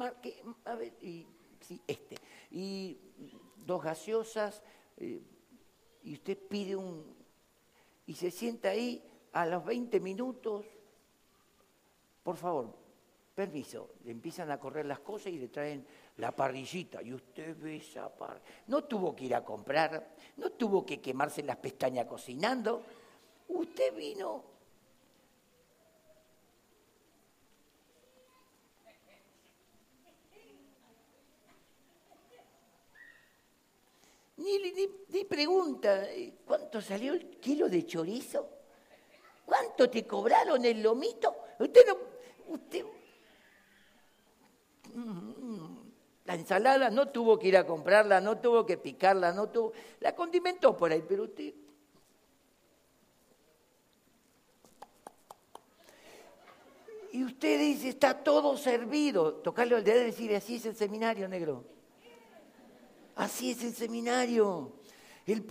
a ver, y, sí, este, y dos gaseosas, eh, y usted pide un, y se sienta ahí a los 20 minutos, por favor, permiso, le empiezan a correr las cosas y le traen la parrillita, y usted ve esa parrilla. No tuvo que ir a comprar, no tuvo que quemarse las pestañas cocinando, usted vino Ni, pregunta, ¿cuánto salió el kilo de chorizo? ¿Cuánto te cobraron el lomito? Usted no... Usted, la ensalada no tuvo que ir a comprarla, no tuvo que picarla, no tuvo... La condimentó por ahí, pero usted... Y usted dice, está todo servido. Tocarle al dedo y decir, así es el seminario, negro. Así es el seminario. El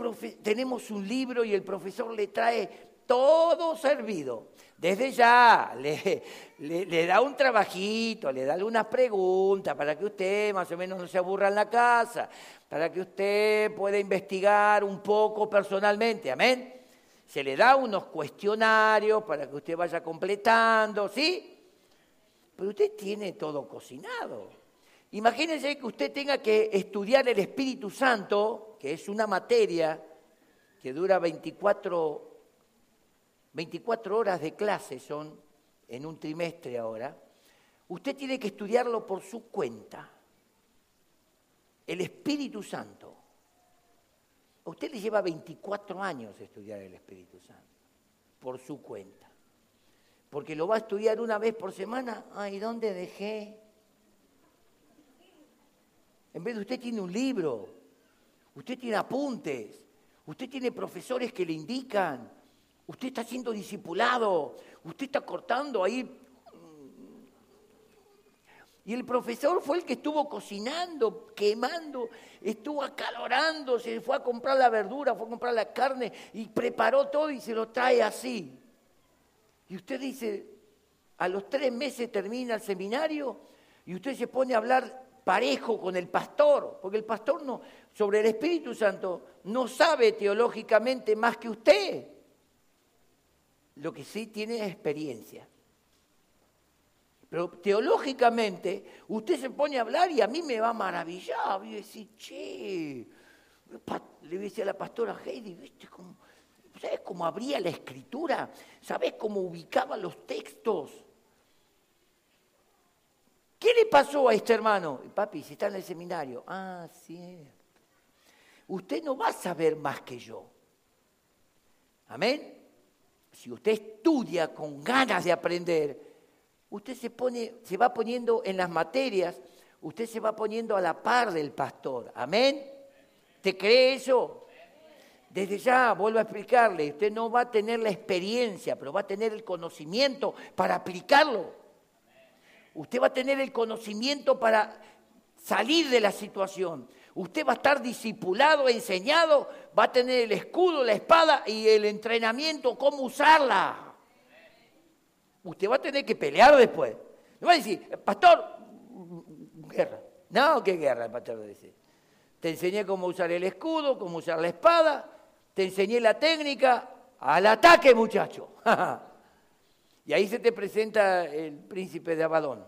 tenemos un libro y el profesor le trae todo servido. Desde ya [laughs] le, le, da un trabajito, le da algunas preguntas para que usted más o menos no se aburra en la casa, para que usted pueda investigar un poco personalmente. Amén. Se le da unos cuestionarios para que usted vaya completando, ¿sí? Pero usted tiene todo cocinado. Imagínense que usted tenga que estudiar el Espíritu Santo, que es una materia que dura 24, 24 horas de clase, son en un trimestre ahora. Usted tiene que estudiarlo por su cuenta. El Espíritu Santo. A usted le lleva 24 años estudiar el Espíritu Santo, por su cuenta. Porque lo va a estudiar una vez por semana. Ay, ¿dónde dejé? En vez de usted tiene un libro, usted tiene apuntes, usted tiene profesores que le indican, usted está siendo discipulado, usted está cortando ahí. Y el profesor fue el que estuvo cocinando, quemando, estuvo acalorando, se fue a comprar la verdura, fue a comprar la carne y preparó todo y se lo trae así. Y usted dice, a los tres meses termina el seminario y usted se pone a hablar parejo con el pastor, porque el pastor no, sobre el Espíritu Santo no sabe teológicamente más que usted. Lo que sí tiene es experiencia. Pero teológicamente usted se pone a hablar y a mí me va a maravillar. Voy decir, che, le decía a la pastora Heidi, ¿viste cómo, ¿sabes cómo abría la escritura? ¿Sabes cómo ubicaba los textos? ¿Qué le pasó a este hermano? Papi, si está en el seminario. Ah, cierto. Usted no va a saber más que yo. Amén. Si usted estudia con ganas de aprender, usted se, pone, se va poniendo en las materias, usted se va poniendo a la par del pastor. Amén. ¿Te cree eso? Desde ya, vuelvo a explicarle, usted no va a tener la experiencia, pero va a tener el conocimiento para aplicarlo. Usted va a tener el conocimiento para salir de la situación. Usted va a estar discipulado, enseñado, va a tener el escudo, la espada y el entrenamiento, cómo usarla. Usted va a tener que pelear después. No va a decir, pastor, guerra. No, qué guerra, el pastor dice. Te enseñé cómo usar el escudo, cómo usar la espada, te enseñé la técnica, al ataque, muchacho. [laughs] y ahí se te presenta el príncipe de Abadón,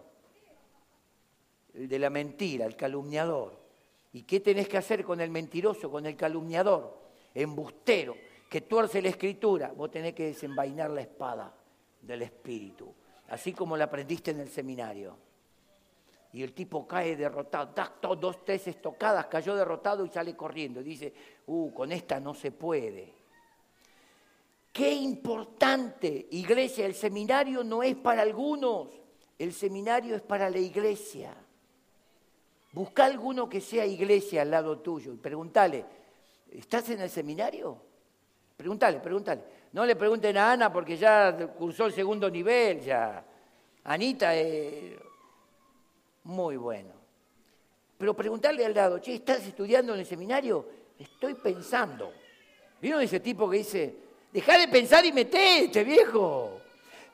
el de la mentira, el calumniador. ¿Y qué tenés que hacer con el mentiroso, con el calumniador, embustero, que tuerce la escritura? Vos tenés que desenvainar la espada del espíritu, así como la aprendiste en el seminario. Y el tipo cae derrotado, dos, tres estocadas, cayó derrotado y sale corriendo. Y dice, uh, con esta no se puede. Qué importante, iglesia, el seminario no es para algunos, el seminario es para la iglesia. Busca alguno que sea iglesia al lado tuyo y pregúntale, ¿estás en el seminario? Pregúntale, pregúntale. No le pregunten a Ana porque ya cursó el segundo nivel, ya. Anita es muy bueno. Pero preguntarle al lado, che, ¿estás estudiando en el seminario? Estoy pensando. ¿Vieron ese tipo que dice, Deja de pensar y metete, viejo.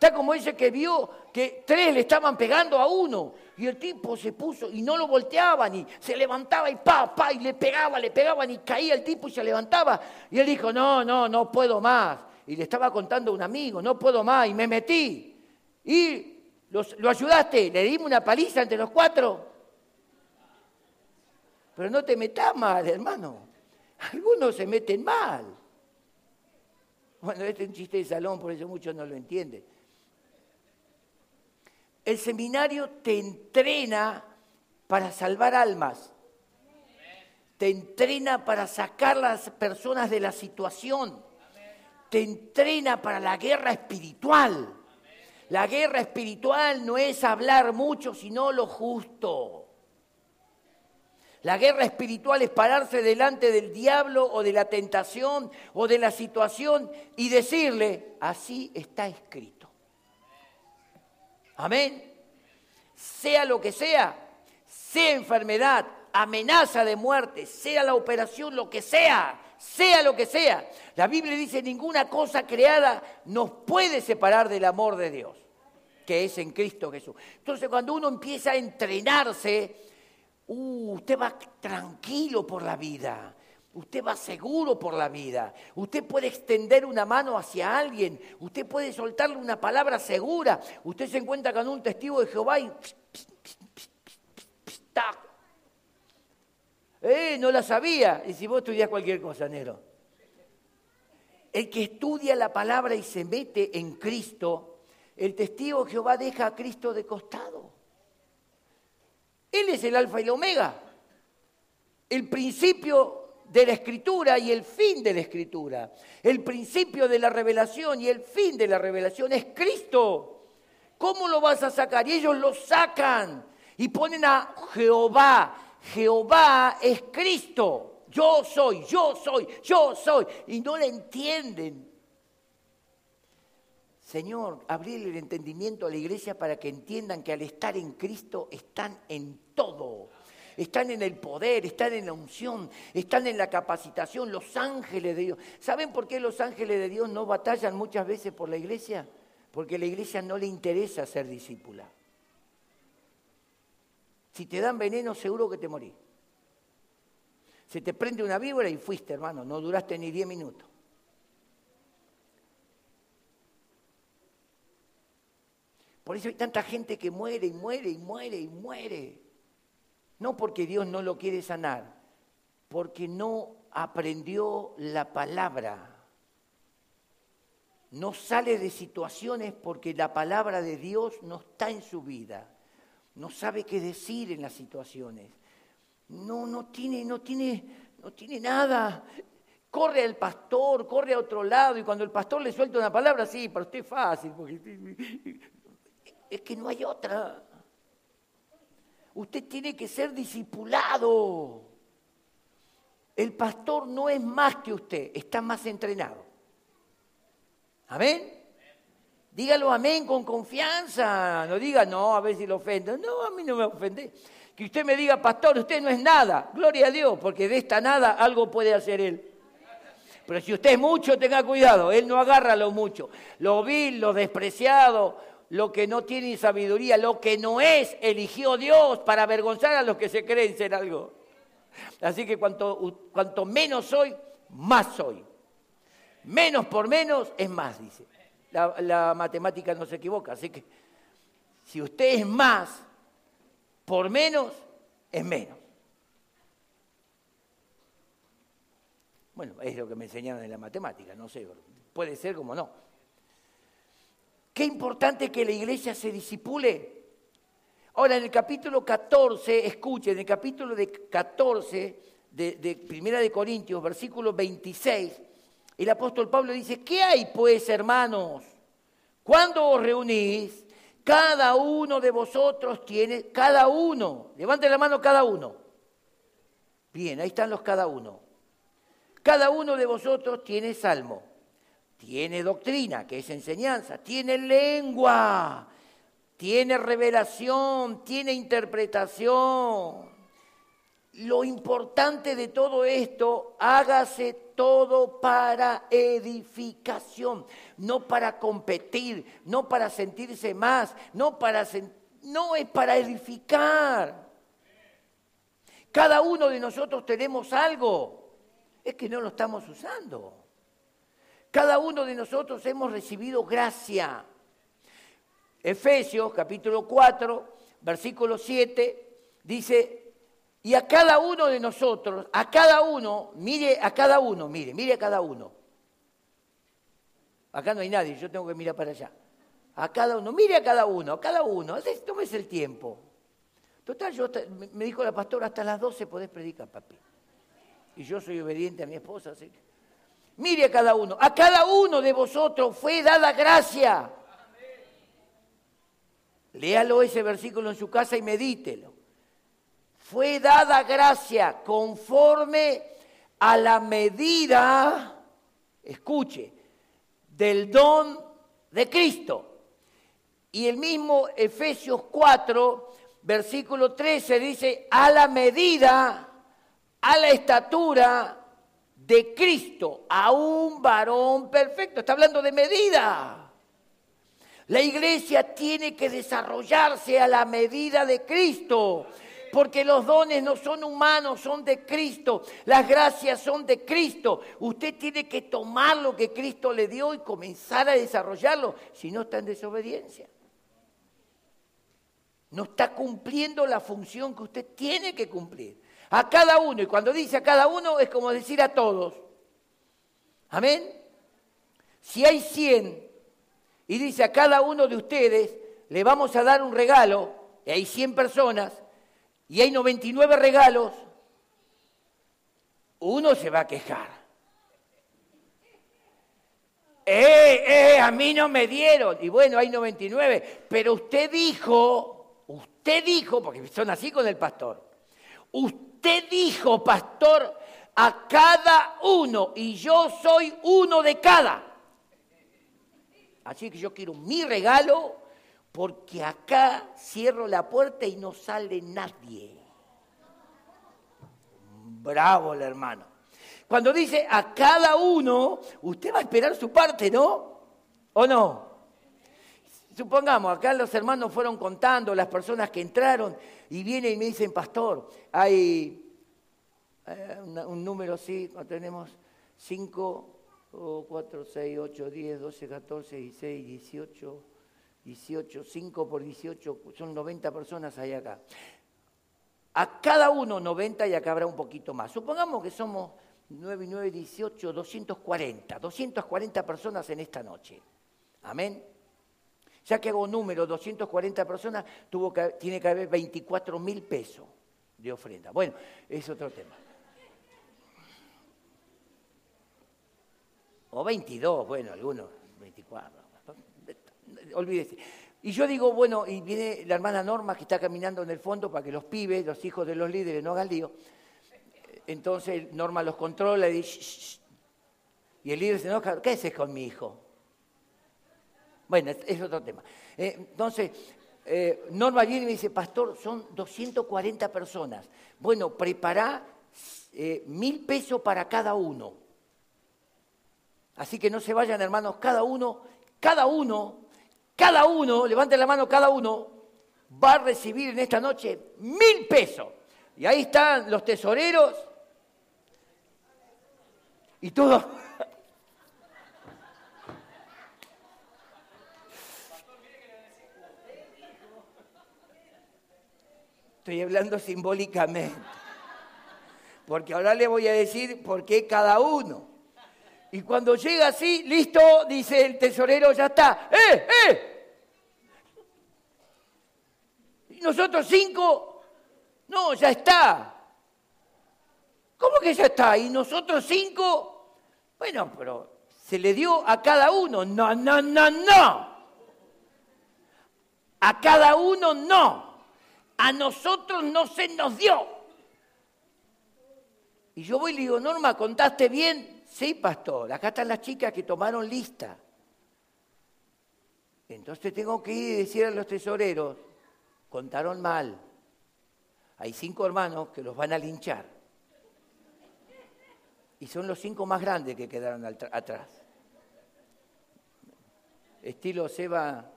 Está como ese que vio que tres le estaban pegando a uno y el tipo se puso y no lo volteaban y se levantaba y pa, pa, y le pegaba, le pegaban y caía el tipo y se levantaba. Y él dijo, no, no, no puedo más. Y le estaba contando a un amigo, no puedo más. Y me metí. Y lo ayudaste, le dimos una paliza entre los cuatro. Pero no te metas mal, hermano. Algunos se meten mal. Bueno, este es un chiste de salón, por eso muchos no lo entienden. El seminario te entrena para salvar almas. Te entrena para sacar a las personas de la situación. Te entrena para la guerra espiritual. La guerra espiritual no es hablar mucho, sino lo justo. La guerra espiritual es pararse delante del diablo o de la tentación o de la situación y decirle, así está escrito. Amén. Sea lo que sea, sea enfermedad, amenaza de muerte, sea la operación, lo que sea, sea lo que sea. La Biblia dice, ninguna cosa creada nos puede separar del amor de Dios, que es en Cristo Jesús. Entonces, cuando uno empieza a entrenarse, Uh, usted va tranquilo por la vida. Usted va seguro por la vida. Usted puede extender una mano hacia alguien. Usted puede soltarle una palabra segura. Usted se encuentra con un testigo de Jehová y... ¡Eh! No la sabía. Y si vos estudias cualquier cosa, negro. El que estudia la palabra y se mete en Cristo, el testigo de Jehová deja a Cristo de costado. Él es el alfa y la omega, el principio de la escritura y el fin de la escritura, el principio de la revelación y el fin de la revelación es Cristo. ¿Cómo lo vas a sacar? Y ellos lo sacan y ponen a Jehová. Jehová es Cristo. Yo soy, yo soy, yo soy. Y no le entienden. Señor, abrir el entendimiento a la iglesia para que entiendan que al estar en Cristo están en. Están en el poder, están en la unción, están en la capacitación, los ángeles de Dios. ¿Saben por qué los ángeles de Dios no batallan muchas veces por la iglesia? Porque a la iglesia no le interesa ser discípula. Si te dan veneno, seguro que te morís. Se te prende una víbora y fuiste, hermano, no duraste ni diez minutos. Por eso hay tanta gente que muere y muere y muere y muere. No porque Dios no lo quiere sanar, porque no aprendió la palabra. No sale de situaciones porque la palabra de Dios no está en su vida. No sabe qué decir en las situaciones. No, no tiene, no tiene, no tiene nada. Corre al pastor, corre a otro lado y cuando el pastor le suelta una palabra, sí, para usted es fácil, porque es que no hay otra. Usted tiene que ser discipulado. El pastor no es más que usted, está más entrenado. Amén. Dígalo amén con confianza. No diga no, a ver si lo ofendo. No, a mí no me ofende. Que usted me diga, pastor, usted no es nada. Gloria a Dios, porque de esta nada algo puede hacer Él. Pero si usted es mucho, tenga cuidado. Él no agarra lo mucho. Lo vil, lo despreciado, lo que no tiene sabiduría, lo que no es, eligió Dios para avergonzar a los que se creen ser algo. Así que cuanto, cuanto menos soy, más soy. Menos por menos es más, dice. La, la matemática no se equivoca. Así que si usted es más, por menos, es menos. Bueno, es lo que me enseñaron en la matemática, no sé, puede ser como no. Qué importante que la iglesia se disipule. Ahora, en el capítulo 14, escuchen, en el capítulo de 14 de, de Primera de Corintios, versículo 26, el apóstol Pablo dice, ¿qué hay pues, hermanos? Cuando os reunís, cada uno de vosotros tiene, cada uno, levante la mano cada uno. Bien, ahí están los cada uno. Cada uno de vosotros tiene salmo, tiene doctrina, que es enseñanza, tiene lengua, tiene revelación, tiene interpretación. Lo importante de todo esto, hágase todo para edificación, no para competir, no para sentirse más, no para no es para edificar. Cada uno de nosotros tenemos algo es que no lo estamos usando. Cada uno de nosotros hemos recibido gracia. Efesios capítulo 4, versículo 7, dice, y a cada uno de nosotros, a cada uno, mire a cada uno, mire, mire a cada uno. Acá no hay nadie, yo tengo que mirar para allá. A cada uno, mire a cada uno, a cada uno, tómese el tiempo. Total, yo, me dijo la pastora, hasta las 12 podés predicar, papi y yo soy obediente a mi esposa. Así Mire a cada uno, a cada uno de vosotros fue dada gracia. Léalo ese versículo en su casa y medítelo. Fue dada gracia conforme a la medida, escuche, del don de Cristo. Y el mismo Efesios 4, versículo 13 dice, a la medida a la estatura de Cristo, a un varón perfecto. Está hablando de medida. La iglesia tiene que desarrollarse a la medida de Cristo, porque los dones no son humanos, son de Cristo. Las gracias son de Cristo. Usted tiene que tomar lo que Cristo le dio y comenzar a desarrollarlo, si no está en desobediencia. No está cumpliendo la función que usted tiene que cumplir. A cada uno. Y cuando dice a cada uno es como decir a todos. Amén. Si hay 100 y dice a cada uno de ustedes, le vamos a dar un regalo, y hay 100 personas, y hay 99 regalos, uno se va a quejar. Eh, eh, a mí no me dieron. Y bueno, hay 99. Pero usted dijo, usted dijo, porque son así con el pastor, usted usted dijo, pastor, a cada uno, y yo soy uno de cada. Así que yo quiero mi regalo, porque acá cierro la puerta y no sale nadie. Bravo el hermano. Cuando dice a cada uno, usted va a esperar su parte, ¿no? ¿O no? Supongamos, acá los hermanos fueron contando las personas que entraron y vienen y me dicen, pastor, hay eh, un número así, tenemos 5, 4, 6, 8, 10, 12, 14, 16, 18, 18, 5 por 18, son 90 personas ahí acá. A cada uno 90 y acá habrá un poquito más. Supongamos que somos 9 y 9, 18, 240, 240 personas en esta noche. Amén. Ya que hago número, 240 personas, tuvo tiene que haber 24 mil pesos de ofrenda. Bueno, es otro tema. O 22, bueno, algunos, 24. Olvídese. Y yo digo, bueno, y viene la hermana Norma que está caminando en el fondo para que los pibes, los hijos de los líderes, no hagan lío. Entonces Norma los controla y dice, y el líder se enoja, ¿qué haces con mi hijo? Bueno, es otro tema. Eh, entonces, eh, Norma viene y me dice, pastor, son 240 personas. Bueno, prepara eh, mil pesos para cada uno. Así que no se vayan, hermanos, cada uno, cada uno, cada uno, levanten la mano cada uno, va a recibir en esta noche mil pesos. Y ahí están los tesoreros y todo. Estoy hablando simbólicamente. Porque ahora le voy a decir por qué cada uno. Y cuando llega así, listo, dice el tesorero, ya está. ¡Eh, eh! Y nosotros cinco, no, ya está. ¿Cómo que ya está? Y nosotros cinco, bueno, pero se le dio a cada uno. No, no, no, no. A cada uno no. A nosotros no se nos dio. Y yo voy y le digo, Norma, ¿contaste bien? Sí, pastor, acá están las chicas que tomaron lista. Entonces tengo que ir y decir a los tesoreros, contaron mal. Hay cinco hermanos que los van a linchar. Y son los cinco más grandes que quedaron atrás. Estilo Seba,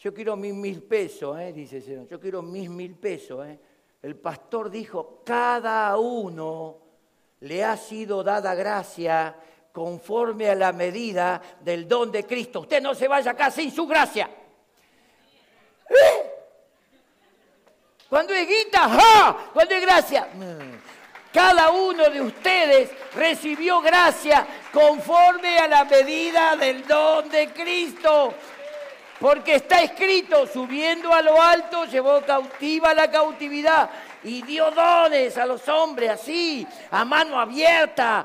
yo quiero mis mil pesos, ¿eh? dice Señor, yo quiero mis mil pesos. ¿eh? El pastor dijo, cada uno le ha sido dada gracia conforme a la medida del don de Cristo. Usted no se vaya acá sin su gracia. ¿Eh? Cuando es guita, ¡ja! Cuando es gracia. Cada uno de ustedes recibió gracia conforme a la medida del don de Cristo. Porque está escrito, subiendo a lo alto, llevó cautiva la cautividad y dio dones a los hombres así, a mano abierta,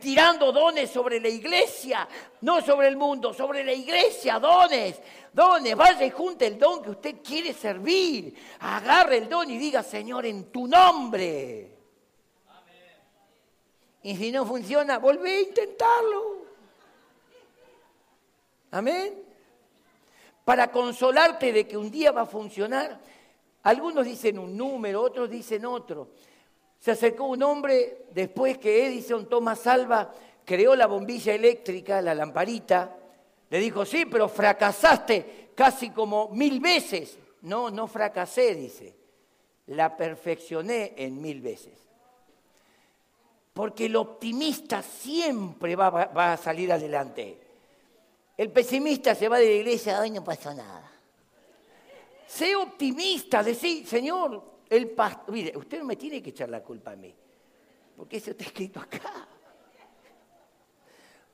tirando dones sobre la iglesia, no sobre el mundo, sobre la iglesia, dones, dones. Vaya y junte el don que usted quiere servir. Agarre el don y diga, Señor, en tu nombre. Y si no funciona, volvé a intentarlo. Amén. Para consolarte de que un día va a funcionar, algunos dicen un número, otros dicen otro. Se acercó un hombre después que Edison Thomas Alva creó la bombilla eléctrica, la lamparita. Le dijo, sí, pero fracasaste casi como mil veces. No, no fracasé, dice. La perfeccioné en mil veces. Porque el optimista siempre va, va a salir adelante. El pesimista se va de la iglesia, hoy no pasó nada. Sé optimista, decir, Señor, el pastor. Mire, usted no me tiene que echar la culpa a mí, porque eso está escrito acá.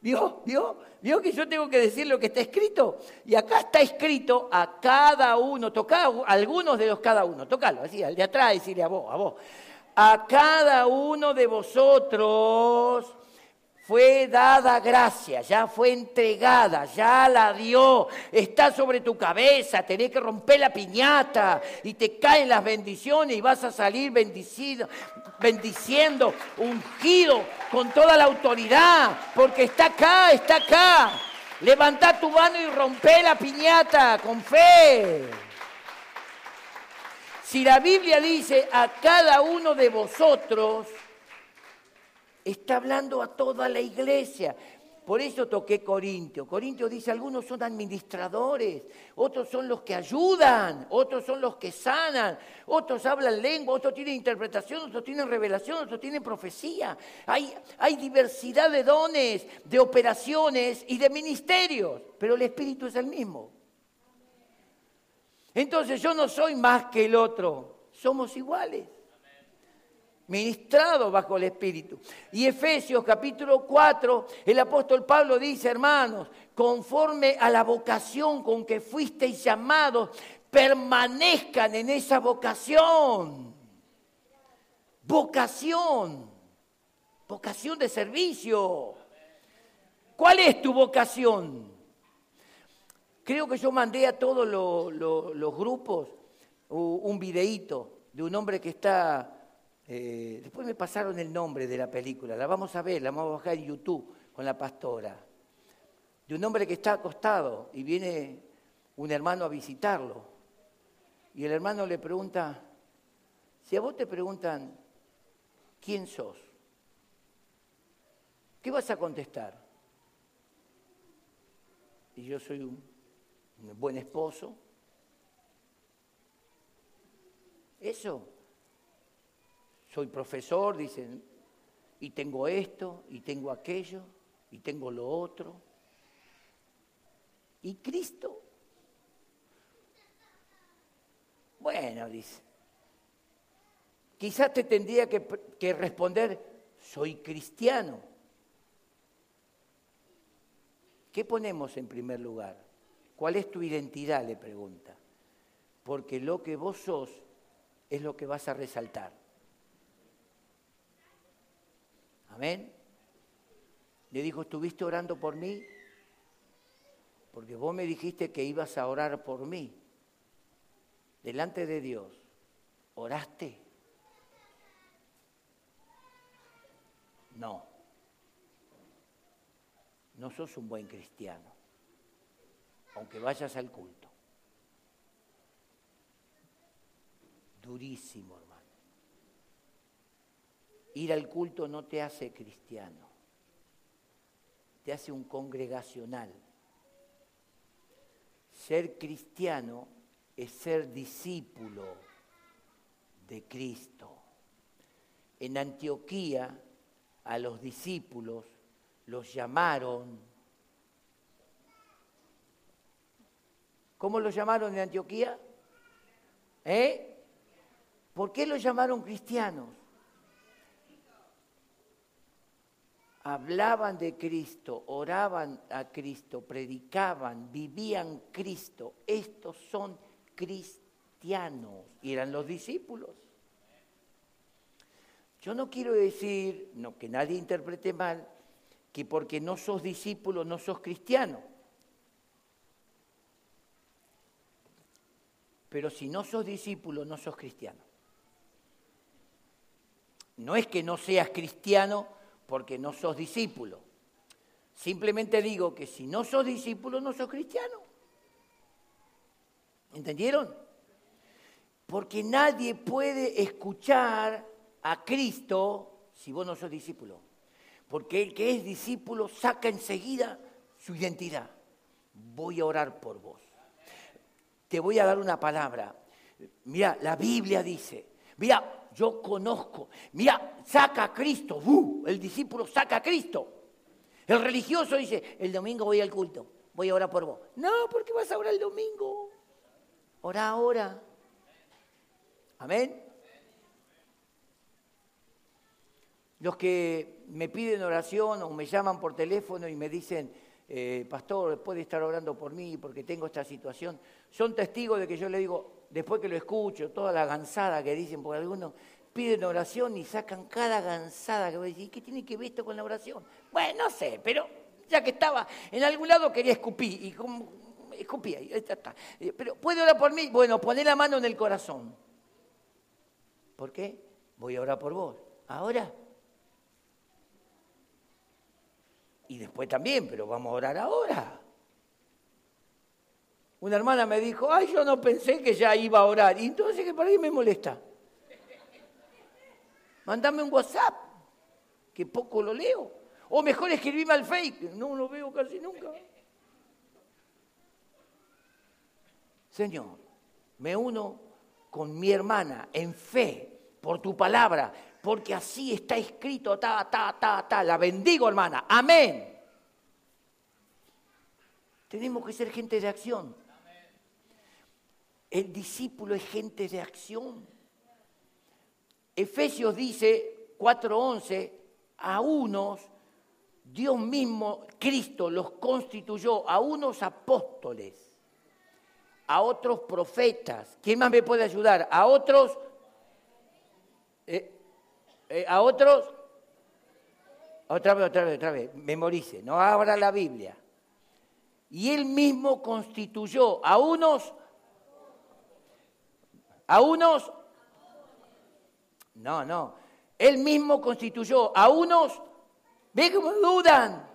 ¿Vio? ¿Vio? ¿Vio que yo tengo que decir lo que está escrito? Y acá está escrito a cada uno, toca a algunos de los cada uno, tocalo, así, al de atrás, decirle a vos, a vos. A cada uno de vosotros fue dada gracia, ya fue entregada, ya la dio, está sobre tu cabeza, tenés que romper la piñata y te caen las bendiciones y vas a salir bendiciendo, ungido con toda la autoridad, porque está acá, está acá. Levanta tu mano y rompe la piñata con fe. Si la Biblia dice a cada uno de vosotros, Está hablando a toda la iglesia. Por eso toqué Corintio. Corintio dice, algunos son administradores, otros son los que ayudan, otros son los que sanan, otros hablan lengua, otros tienen interpretación, otros tienen revelación, otros tienen profecía. Hay, hay diversidad de dones, de operaciones y de ministerios, pero el Espíritu es el mismo. Entonces yo no soy más que el otro, somos iguales ministrado bajo el Espíritu. Y Efesios capítulo 4, el apóstol Pablo dice, hermanos, conforme a la vocación con que fuisteis llamados, permanezcan en esa vocación. Vocación, vocación de servicio. ¿Cuál es tu vocación? Creo que yo mandé a todos los, grupos un videíto de un hombre que está eh, después me pasaron el nombre de la película, la vamos a ver, la vamos a bajar en YouTube con la pastora. De un hombre que está acostado y viene un hermano a visitarlo. Y el hermano le pregunta, si a vos te preguntan, ¿quién sos? ¿Qué vas a contestar? Y yo soy un, un buen esposo. Eso. Soy profesor, dicen, y tengo esto, y tengo aquello, y tengo lo otro. ¿Y Cristo? Bueno, dice, quizás te tendría que, responder, soy cristiano. ¿Qué ponemos en primer lugar? ¿Cuál es tu identidad? Le pregunta. Porque lo que vos sos es lo que vas a resaltar. Amén. Le dijo, ¿estuviste orando por mí? Porque vos me dijiste que ibas a orar por mí. Delante de Dios, ¿oraste? No. No sos un buen cristiano, aunque vayas al culto. Durísimo. Ir al culto no te hace cristiano, te hace un congregacional. Ser cristiano es ser discípulo de Cristo. En Antioquía a los discípulos los llamaron. ¿Cómo los llamaron en Antioquía? ¿Eh? ¿Por qué los llamaron cristianos? Hablaban de Cristo, oraban a Cristo, predicaban, vivían Cristo. Estos son cristianos y eran los discípulos. Yo no quiero decir, no que nadie interprete mal, que porque no sos discípulo no sos cristiano. Pero si no sos discípulo no sos cristiano. No es que no seas cristiano porque no sos discípulo. Simplemente digo que si no sos discípulo, no sos cristiano. ¿Entendieron? Porque nadie puede escuchar a Cristo si vos no sos discípulo. Porque el que es discípulo saca enseguida su identidad. Voy a orar por vos. Te voy a dar una palabra. Mira, la Biblia dice, mira, yo conozco. Mira, saca a Cristo. ¡Uh! El discípulo saca a Cristo. El religioso dice, el domingo voy al culto, voy a orar por vos. No, porque vas a orar el domingo. Ora ahora. Amén. Los que me piden oración o me llaman por teléfono y me dicen, eh, pastor, puede estar orando por mí porque tengo esta situación, son testigos de que yo le digo, después que lo escucho, toda la gansada que dicen, porque algunos piden oración y sacan cada gansada que voy a decir, ¿qué tiene que ver esto con la oración? Bueno, no sé, pero ya que estaba en algún lado quería escupir y como escupí ahí, está. Pero ¿puede orar por mí? Bueno, poné la mano en el corazón. ¿Por qué? Voy a orar por vos. ¿Ahora? Y después también, pero vamos a orar ahora. Una hermana me dijo, ay, yo no pensé que ya iba a orar. Y entonces, ¿qué para qué me molesta? Mándame un WhatsApp, que poco lo leo. O mejor escribime al fake, no lo veo casi nunca. Señor, me uno con mi hermana en fe por tu palabra, porque así está escrito, ta, ta, ta, ta. La bendigo, hermana. Amén. Tenemos que ser gente de acción. El discípulo es gente de acción. Efesios dice 4:11, a unos Dios mismo, Cristo, los constituyó, a unos apóstoles, a otros profetas. ¿Quién más me puede ayudar? A otros, eh, eh, a otros, otra vez, otra vez, otra vez, memorice, no abra la Biblia. Y él mismo constituyó a unos a unos, no, no, él mismo constituyó a unos, ve cómo dudan.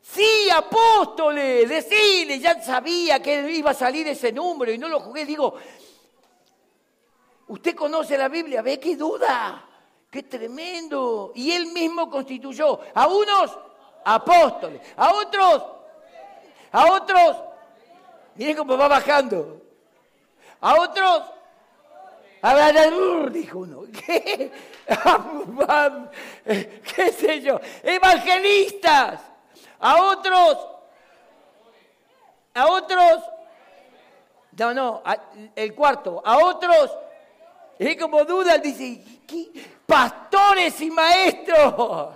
Sí, apóstoles, decile, ya sabía que iba a salir ese número y no lo jugué. Digo, usted conoce la Biblia, ve qué duda, qué tremendo. Y él mismo constituyó a unos apóstoles, a otros, a otros, miren cómo va bajando, a otros, dijo uno, [laughs] ¿qué? ¿Qué sé yo? Evangelistas a otros, a otros, no, no, el cuarto, a otros, es como duda, dice, pastores y maestros.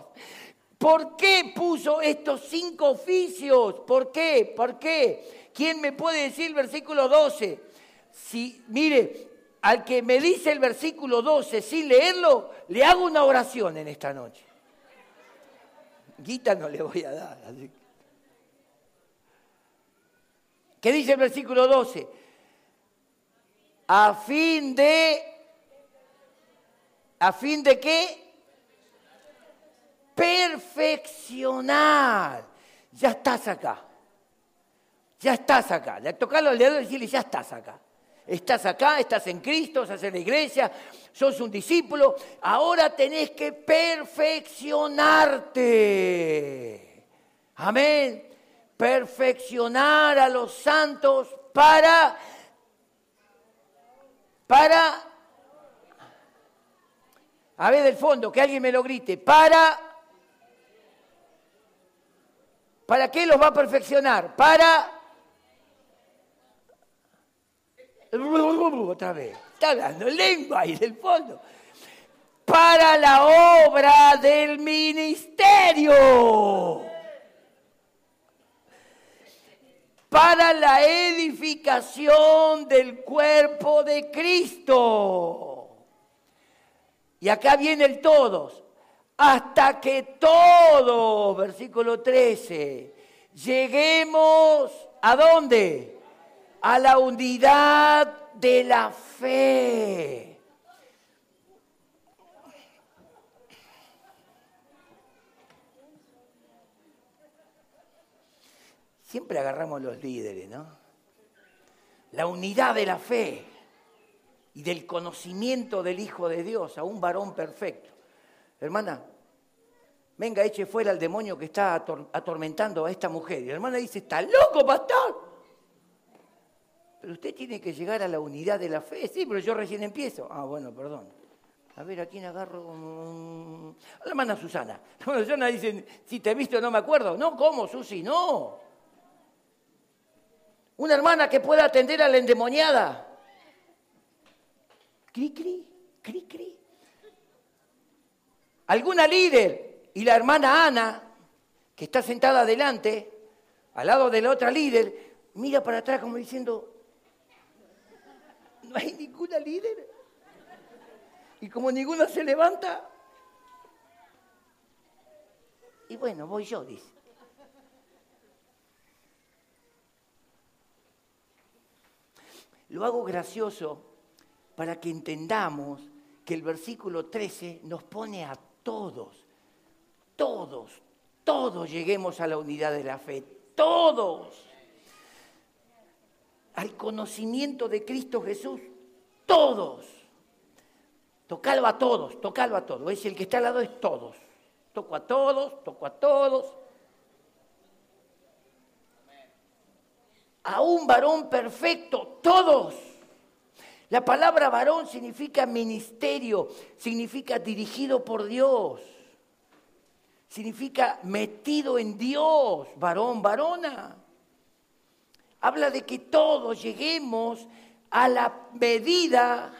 ¿Por qué puso estos cinco oficios? ¿Por qué? ¿Por qué? ¿Quién me puede decir versículo 12? Si, mire, al que me dice el versículo 12 sin leerlo, le hago una oración en esta noche guita no le voy a dar. ¿Qué dice el versículo 12? A fin de... ¿A fin de qué? Perfeccionar. Ya estás acá. Ya estás acá. Le tocarlo al dedo y decirle, ya estás acá. Estás acá, estás en Cristo, estás en la iglesia, sos un discípulo. Ahora tenés que perfeccionarte. Amén. Perfeccionar a los santos para, para, a ver del fondo, que alguien me lo grite, para, ¿para qué los va a perfeccionar? Para [laughs] otra vez, está hablando lengua ahí del fondo, para la obra del ministerio, para la edificación del cuerpo de Cristo. Y acá viene el todos, hasta que todos, versículo 13, lleguemos a dónde? A la unidad de la fe. Siempre agarramos los líderes, ¿no? La unidad de la fe y del conocimiento del Hijo de Dios a un varón perfecto. Hermana, venga, eche fuera al demonio que está atormentando a esta mujer. Y la hermana dice, está loco, pastor. Usted tiene que llegar a la unidad de la fe. Sí, pero yo recién empiezo. Ah, bueno, perdón. A ver, ¿a quién agarro? A la hermana Susana. [laughs] La Susana dice, si te he visto no me acuerdo. No, ¿cómo, Susi? No. Una hermana que pueda atender a la endemoniada. Cri, cri, cri, cri. Alguna líder y la hermana Ana, que está sentada adelante, al lado de la otra líder, mira para atrás como diciendo, no hay ninguna líder. Y como ninguna se levanta, y bueno, voy yo, dice. Lo hago gracioso para que entendamos que el versículo 13 nos pone a todos, todos, todos lleguemos a la unidad de la fe, todos al conocimiento de Cristo Jesús, todos. Tocalo a todos, tocalo a todos. Es el que está al lado es todos. Toco a todos, toco a todos. A un varón perfecto, todos. La palabra varón significa ministerio, significa dirigido por Dios, significa metido en Dios, varón, varona habla de que todos lleguemos a la medida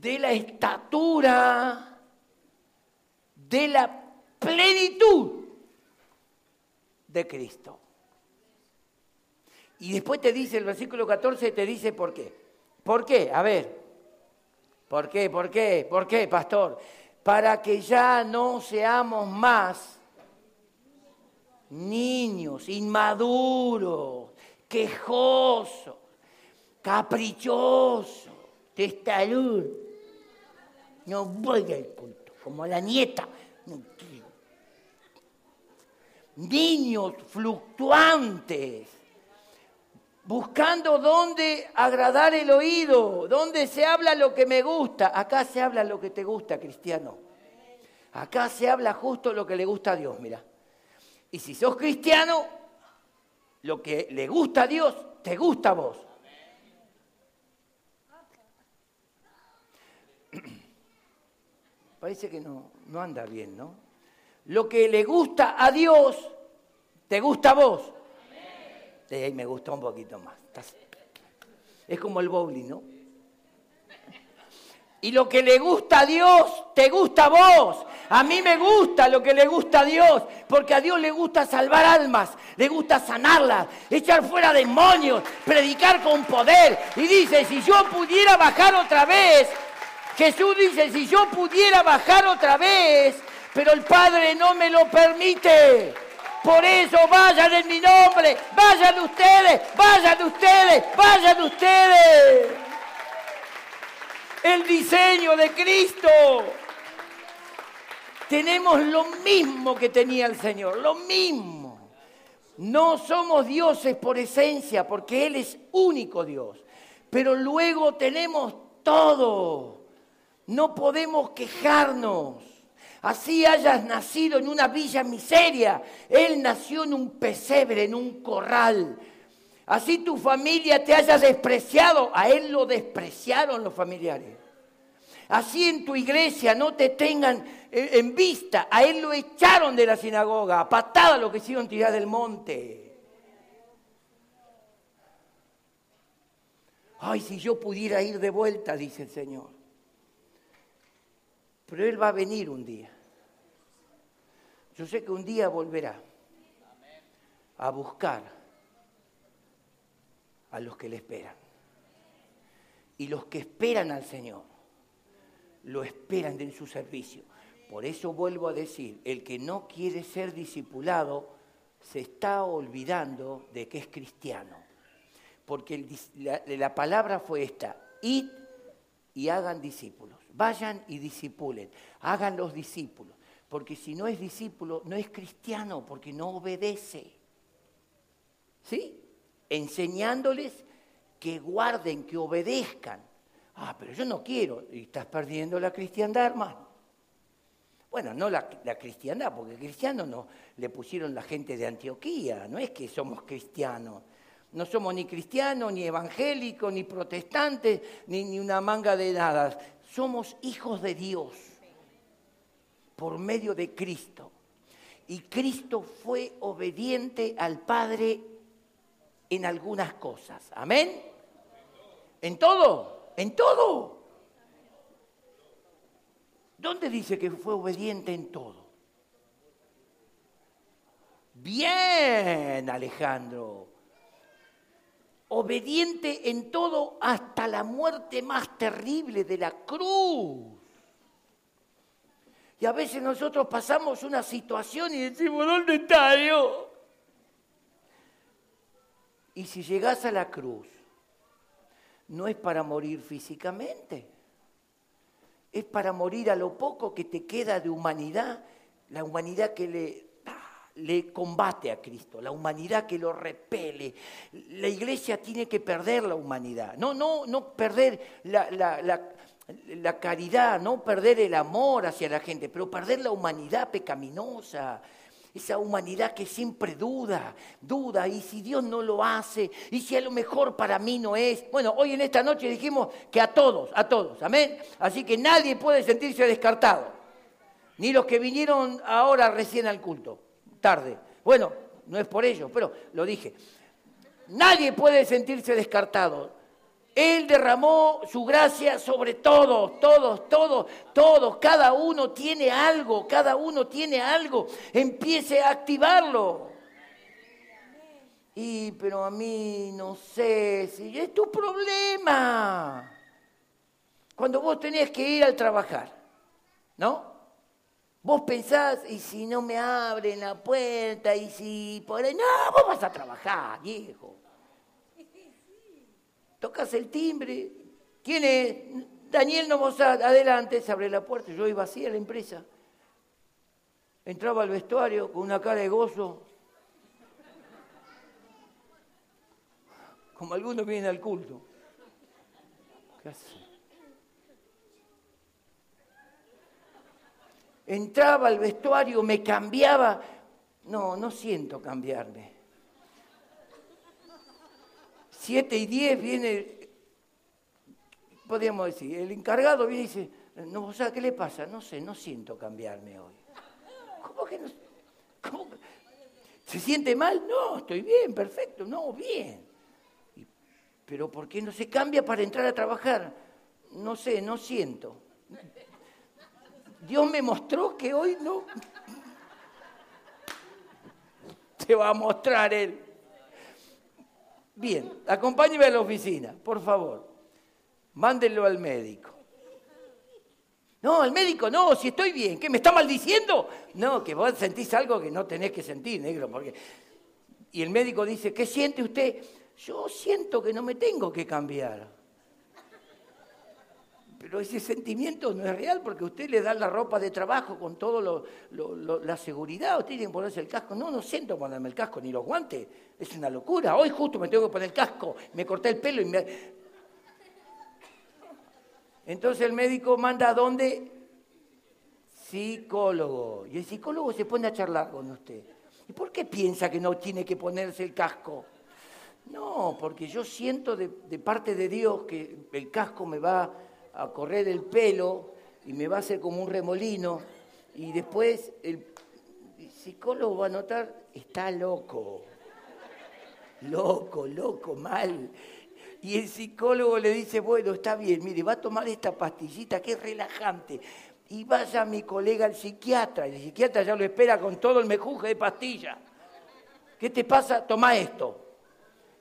de la estatura, de la plenitud de Cristo. Y después te dice el versículo 14, te dice por qué. ¿Por qué? A ver. ¿Por qué? ¿Por qué? ¿Por qué, pastor? Para que ya no seamos más niños, inmaduros, quejosos, caprichosos, testarudos. No voy al culto, como la nieta. niños fluctuantes, buscando dónde agradar el oído, dónde se habla lo que me gusta. Acá se habla lo que te gusta, cristiano. Acá se habla justo lo que le gusta a Dios, mira. Y si sos cristiano, lo que le gusta a Dios, te gusta a vos. Parece que no, no anda bien, ¿no? Lo que le gusta a Dios, te gusta a vos. ahí me gusta un poquito más. Es como el bowling, ¿no? Y lo que le gusta a Dios, te gusta a vos. A mí me gusta lo que le gusta a Dios, porque a Dios le gusta salvar almas, le gusta sanarlas, echar fuera demonios, predicar con poder. Y dice, si yo pudiera bajar otra vez, Jesús dice, si yo pudiera bajar otra vez, pero el Padre no me lo permite. Por eso vayan en mi nombre, vayan ustedes, vayan ustedes, vayan ustedes. El diseño de Cristo. Tenemos lo mismo que tenía el Señor, lo mismo. No somos dioses por esencia, porque Él es único Dios. Pero luego tenemos todo. No podemos quejarnos. Así hayas nacido en una villa miseria, Él nació en un pesebre, en un corral. Así tu familia te haya despreciado, a Él lo despreciaron los familiares. Así en tu iglesia no te tengan eh, en vista, a Él lo echaron de la sinagoga, a patada lo que hicieron tirar del monte. Ay, si yo pudiera ir de vuelta, dice el Señor. Pero Él va a venir un día. Yo sé que un día volverá a buscar a los que le esperan. Y los que esperan al Señor, lo esperan en su servicio. Por eso vuelvo a decir, el que no quiere ser discipulado se está olvidando de que es cristiano. Porque la, la palabra fue esta, id y hagan discípulos. Vayan y disipulen, hagan los discípulos. Porque si no es discípulo, no es cristiano, porque no obedece. ¿Sí? Enseñándoles que guarden, que obedezcan. Ah, pero yo no quiero. Y estás perdiendo la cristiandad, hermano. Bueno, no la, cristiandad, porque cristiano no le pusieron la gente de Antioquía, no es que somos cristianos. No somos ni cristianos, ni evangélicos, ni protestantes, ni, ni una manga de nada. Somos hijos de Dios por medio de Cristo. Y Cristo fue obediente al Padre en algunas cosas. Amén. En todo, en todo. ¿Dónde dice que fue obediente en todo? Bien, Alejandro obediente en todo hasta la muerte más terrible de la cruz. Y a veces nosotros pasamos una situación y decimos, ¿dónde está Dios? Y si llegas a la cruz, no es para morir físicamente, es para morir a lo poco que te queda de humanidad, la humanidad que le le combate a Cristo, la humanidad que lo repele. La iglesia tiene que perder la humanidad, no, no, no perder la, la, caridad, no perder el amor hacia la gente, pero perder la humanidad pecaminosa, esa humanidad que siempre duda, duda, y si Dios no lo hace, y si a lo mejor para mí no es. Bueno, hoy en esta noche dijimos que a todos, a todos, amén. Así que nadie puede sentirse descartado, ni los que vinieron ahora recién al culto tarde. Bueno, no es por ello, pero lo dije. Nadie puede sentirse descartado. Él derramó su gracia sobre todos, todos, todos, todos. Cada uno tiene algo, cada uno tiene algo. Empiece a activarlo. Y, pero a mí no sé si es tu problema. Cuando vos tenés que ir al trabajar, ¿no? Vos pensás, y si no me abren la puerta, y si por ahí, no, vos vas a trabajar, viejo. Tocas el timbre. ¿Quién es? Daniel Nomosad, adelante, se abre la puerta. Yo iba así a la empresa. entraba al vestuario con una cara de gozo, como algunos vienen al culto. ¿Qué? Entraba al vestuario, me cambiaba. No, no siento cambiarme. Siete y diez viene, podríamos decir, el encargado viene y dice, no, o sea, ¿qué le pasa? No sé, no siento cambiarme hoy. ¿Cómo que no? ¿Se siente mal? No, estoy bien, perfecto, no, bien. Pero ¿por qué no se cambia para entrar a trabajar? No sé, no siento. Dios me mostró que hoy no. Te va a mostrar Él. Bien, acompáñeme a la oficina, por favor. Mándenlo al médico. No, al médico no, si estoy bien, ¿qué me está maldiciendo? No, que vos sentís algo que no tenés que sentir, negro, porque... Y el médico dice, ¿qué siente usted? Yo siento que no me tengo que cambiar. Pero ese sentimiento no es real porque usted le da la ropa de trabajo con toda la seguridad, usted tiene que ponerse el casco. No, no siento ponerme el casco ni los guantes, es una locura. Hoy justo me tengo que poner el casco, me corté el pelo y me, entonces el médico manda a dónde? Psicólogo. Y el psicólogo se pone a charlar con usted. ¿Y por qué piensa que no tiene que ponerse el casco? No, porque yo siento de, parte de Dios que el casco me va a correr el pelo y me va a hacer como un remolino y después el psicólogo va a notar, está loco, loco, loco, mal. Y el psicólogo le dice, bueno, está bien, mire, va a tomar esta pastillita que es relajante. Y vaya mi colega al psiquiatra. Y el psiquiatra ya lo espera con todo el mejuje de pastilla. ¿Qué te pasa? Toma esto.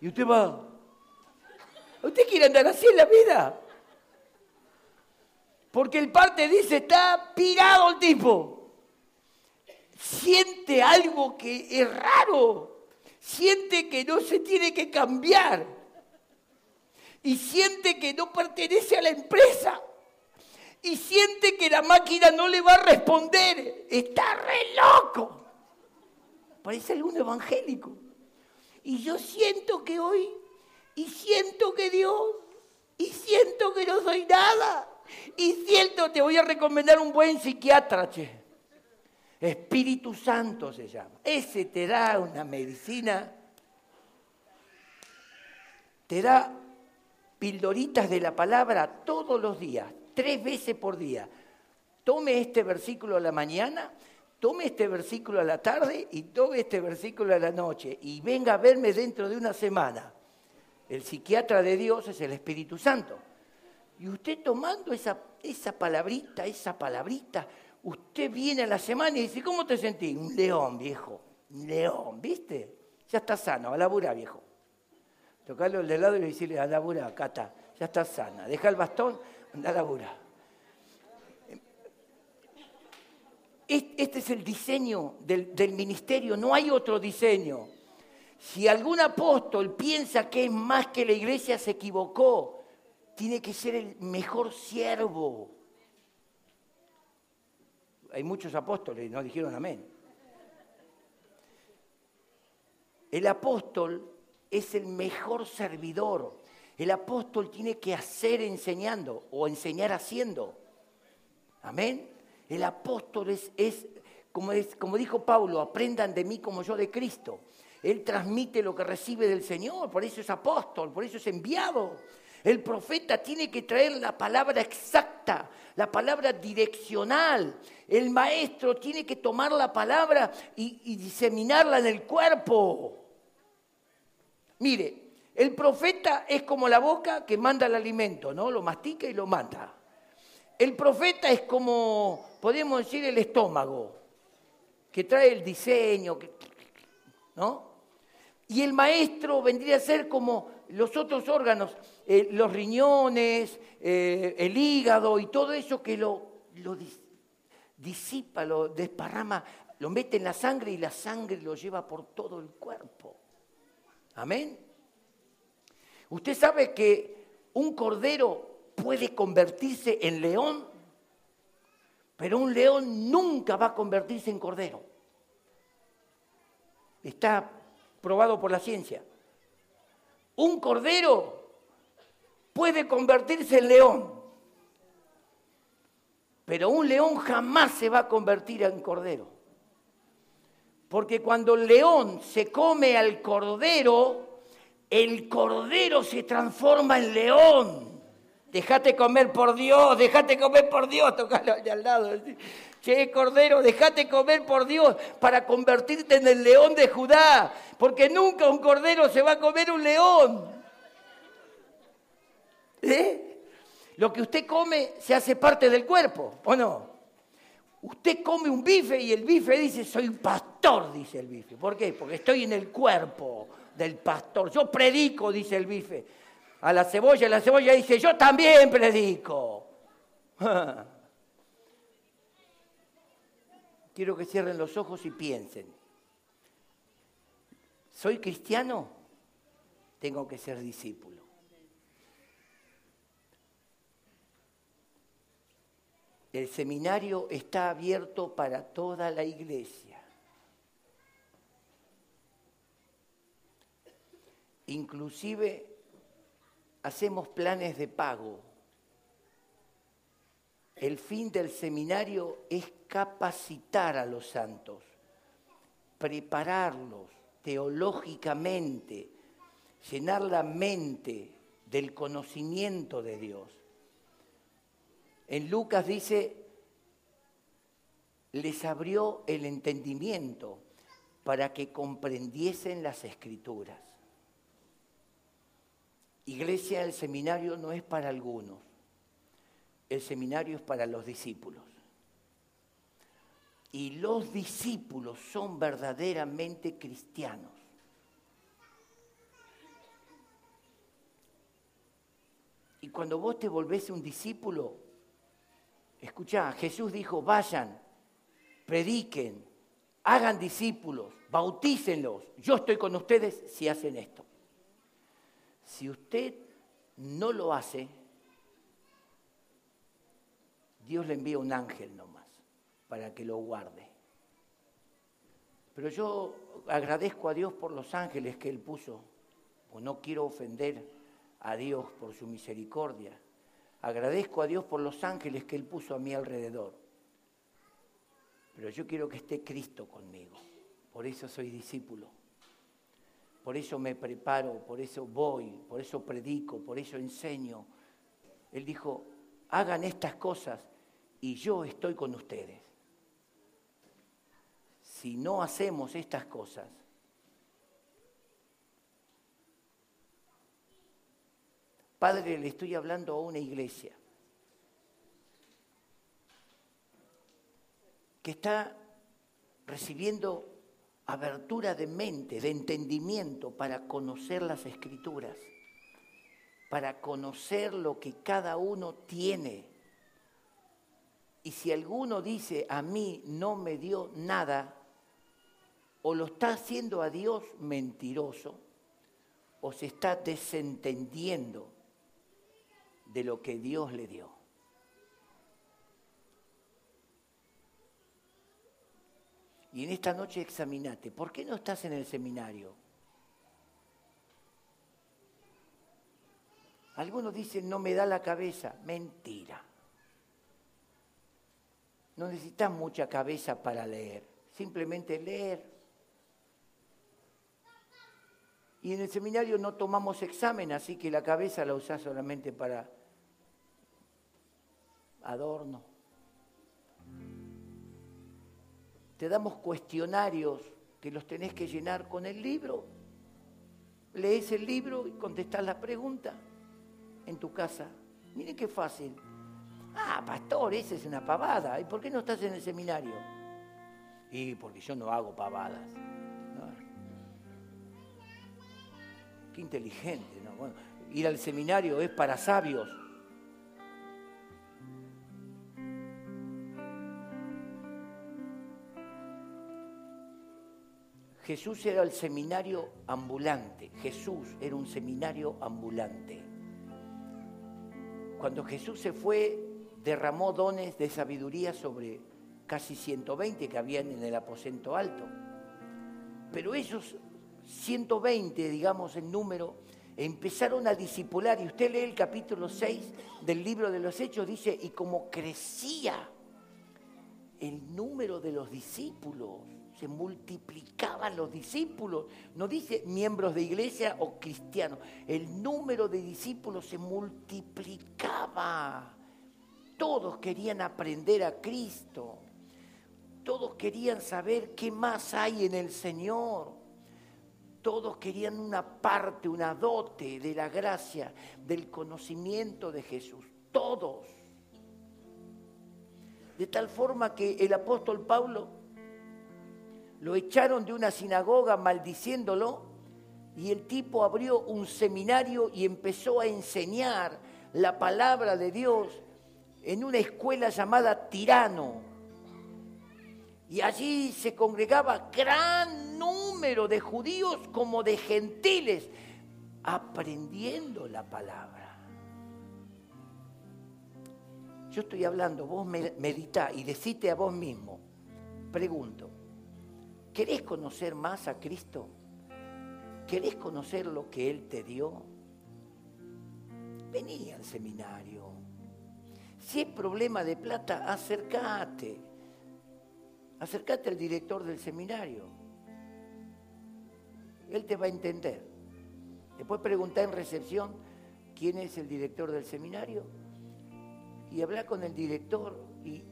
Y usted va. ¿Usted quiere andar así en la vida? Porque el parte dice, está pirado el tipo. Siente algo que es raro. Siente que no se tiene que cambiar y siente que no pertenece a la empresa y siente que la máquina no le va a responder. Está re loco. Parece algún evangélico. Y yo siento que hoy, y siento que Dios, y siento que no soy nada. Y siento, te voy a recomendar un buen psiquiatra, che. Espíritu Santo se llama. Ese te da una medicina, te da pildoritas de la palabra todos los días, tres veces por día. Tome este versículo a la mañana, tome este versículo a la tarde y tome este versículo a la noche y venga a verme dentro de una semana. El psiquiatra de Dios es el Espíritu Santo. Y usted tomando esa, esa palabrita, esa palabrita, usted viene a la semana y dice, ¿cómo te sentís? Un león, viejo. Un león, ¿viste? Ya está sano, a labura, viejo tocarlo de lado y decirle, a labura, Cata, ya está sana. Deja el bastón, anda a labura. Este es el diseño del ministerio, no hay otro diseño. Si algún apóstol piensa que es más que la iglesia se equivocó, tiene que ser el mejor siervo. Hay muchos apóstoles, no dijeron amén. El apóstol es el mejor servidor. El apóstol tiene que hacer enseñando o enseñar haciendo. Amén. El apóstol es, es, como, es, como dijo Pablo, aprendan de mí como yo de Cristo. Él transmite lo que recibe del Señor, por eso es apóstol, por eso es enviado. El profeta tiene que traer la palabra exacta, la palabra direccional. El maestro tiene que tomar la palabra y, diseminarla en el cuerpo. Mire, el profeta es como la boca que manda el alimento, ¿no? Lo mastica y lo manda. El profeta es como, podemos decir, el estómago, que trae el diseño, ¿no? Y el maestro vendría a ser como los otros órganos, eh, los riñones, eh, el hígado y todo eso que lo, lo disipa, lo desparrama, lo mete en la sangre y la sangre lo lleva por todo el cuerpo. Amén. Usted sabe que un cordero puede convertirse en león. Pero un león nunca va a convertirse en cordero. Está probado por la ciencia. Un cordero puede convertirse en león, pero un león jamás se va a convertir en cordero. Porque cuando el león se come al cordero, el cordero se transforma en león. Dejate comer por Dios, dejate comer por Dios, tocalo allá al lado. Che, Cordero, dejate comer por Dios para convertirte en el león de Judá, porque nunca un cordero se va a comer un león. ¿Eh? Lo que usted come se hace parte del cuerpo, ¿o no? Usted come un bife y el bife dice, soy pastor, dice el bife. ¿Por qué? Porque estoy en el cuerpo del pastor. Yo predico, dice el bife a la cebolla, la cebolla dice, yo también predico. [laughs] Quiero que cierren los ojos y piensen. ¿Soy cristiano? Tengo que ser discípulo. El seminario está abierto para toda la iglesia. Inclusive hacemos planes de pago. El fin del seminario es capacitar a los santos, prepararlos teológicamente, llenar la mente del conocimiento de Dios. En Lucas dice, les abrió el entendimiento para que comprendiesen las escrituras. Iglesia, el seminario no es para algunos, el seminario es para los discípulos. Y los discípulos son verdaderamente cristianos. Y cuando vos te volvés un discípulo, escucha, Jesús dijo, vayan, prediquen, hagan discípulos, bautícenlos. Yo estoy con ustedes si hacen esto. Si usted no lo hace, Dios le envía un ángel nomás para que lo guarde. Pero yo agradezco a Dios por los ángeles que Él puso, pues no quiero ofender a Dios por su misericordia. Agradezco a Dios por los ángeles que Él puso a mi alrededor. Pero yo quiero que esté Cristo conmigo. Por eso soy discípulo por eso me preparo, por eso voy, por eso predico, por eso enseño. Él dijo, hagan estas cosas y yo estoy con ustedes. Si no hacemos estas cosas, Padre, le estoy hablando a una iglesia que está recibiendo abertura de mente, de entendimiento para conocer las escrituras, para conocer lo que cada uno tiene. Y si alguno dice, a mí no me dio nada, o lo está haciendo a Dios mentiroso, o se está desentendiendo de lo que Dios le dio. Y en esta noche examinate, ¿por qué no estás en el seminario? Algunos dicen, no me da la cabeza. Mentira. No necesitas mucha cabeza para leer, simplemente leer. Y en el seminario no tomamos examen, así que la cabeza la usás solamente para adorno. te damos cuestionarios que los tenés que llenar con el libro. Lees el libro y contestás la pregunta en tu casa. Miren qué fácil. Ah, pastor, esa es una pavada. ¿Y por qué no estás en el seminario? Y porque yo no hago pavadas. Qué inteligente, ¿no? Bueno, ir al seminario es para sabios. Jesús era el seminario ambulante. Jesús era un seminario ambulante. Cuando Jesús se fue derramó dones de sabiduría sobre casi 120 que habían en el aposento alto. Pero esos 120, digamos en número, empezaron a disipular. Y usted lee el capítulo 6 del libro de los Hechos, dice, y como crecía el número de los discípulos, se multiplicaban los discípulos. No dice miembros de iglesia o cristianos, el número de discípulos se multiplicaba. Todos querían aprender a Cristo. Todos querían saber qué más hay en el Señor. Todos querían una parte, una dote de la gracia, del conocimiento de Jesús. Todos. De tal forma que el apóstol Pablo lo echaron de una sinagoga maldiciéndolo y el tipo abrió un seminario y empezó a enseñar la palabra de Dios en una escuela llamada Tirano. Y allí se congregaba gran número de judíos como de gentiles, aprendiendo la palabra. Yo estoy hablando, vos meditá y decite a vos mismo, pregunto, ¿querés conocer más a Cristo? ¿Querés conocer lo que Él te dio? Vení al seminario si es problema de plata, acércate. Acércate al director del seminario. Él te va a entender. Después preguntar en recepción quién es el director del seminario y hablar con el director. Y,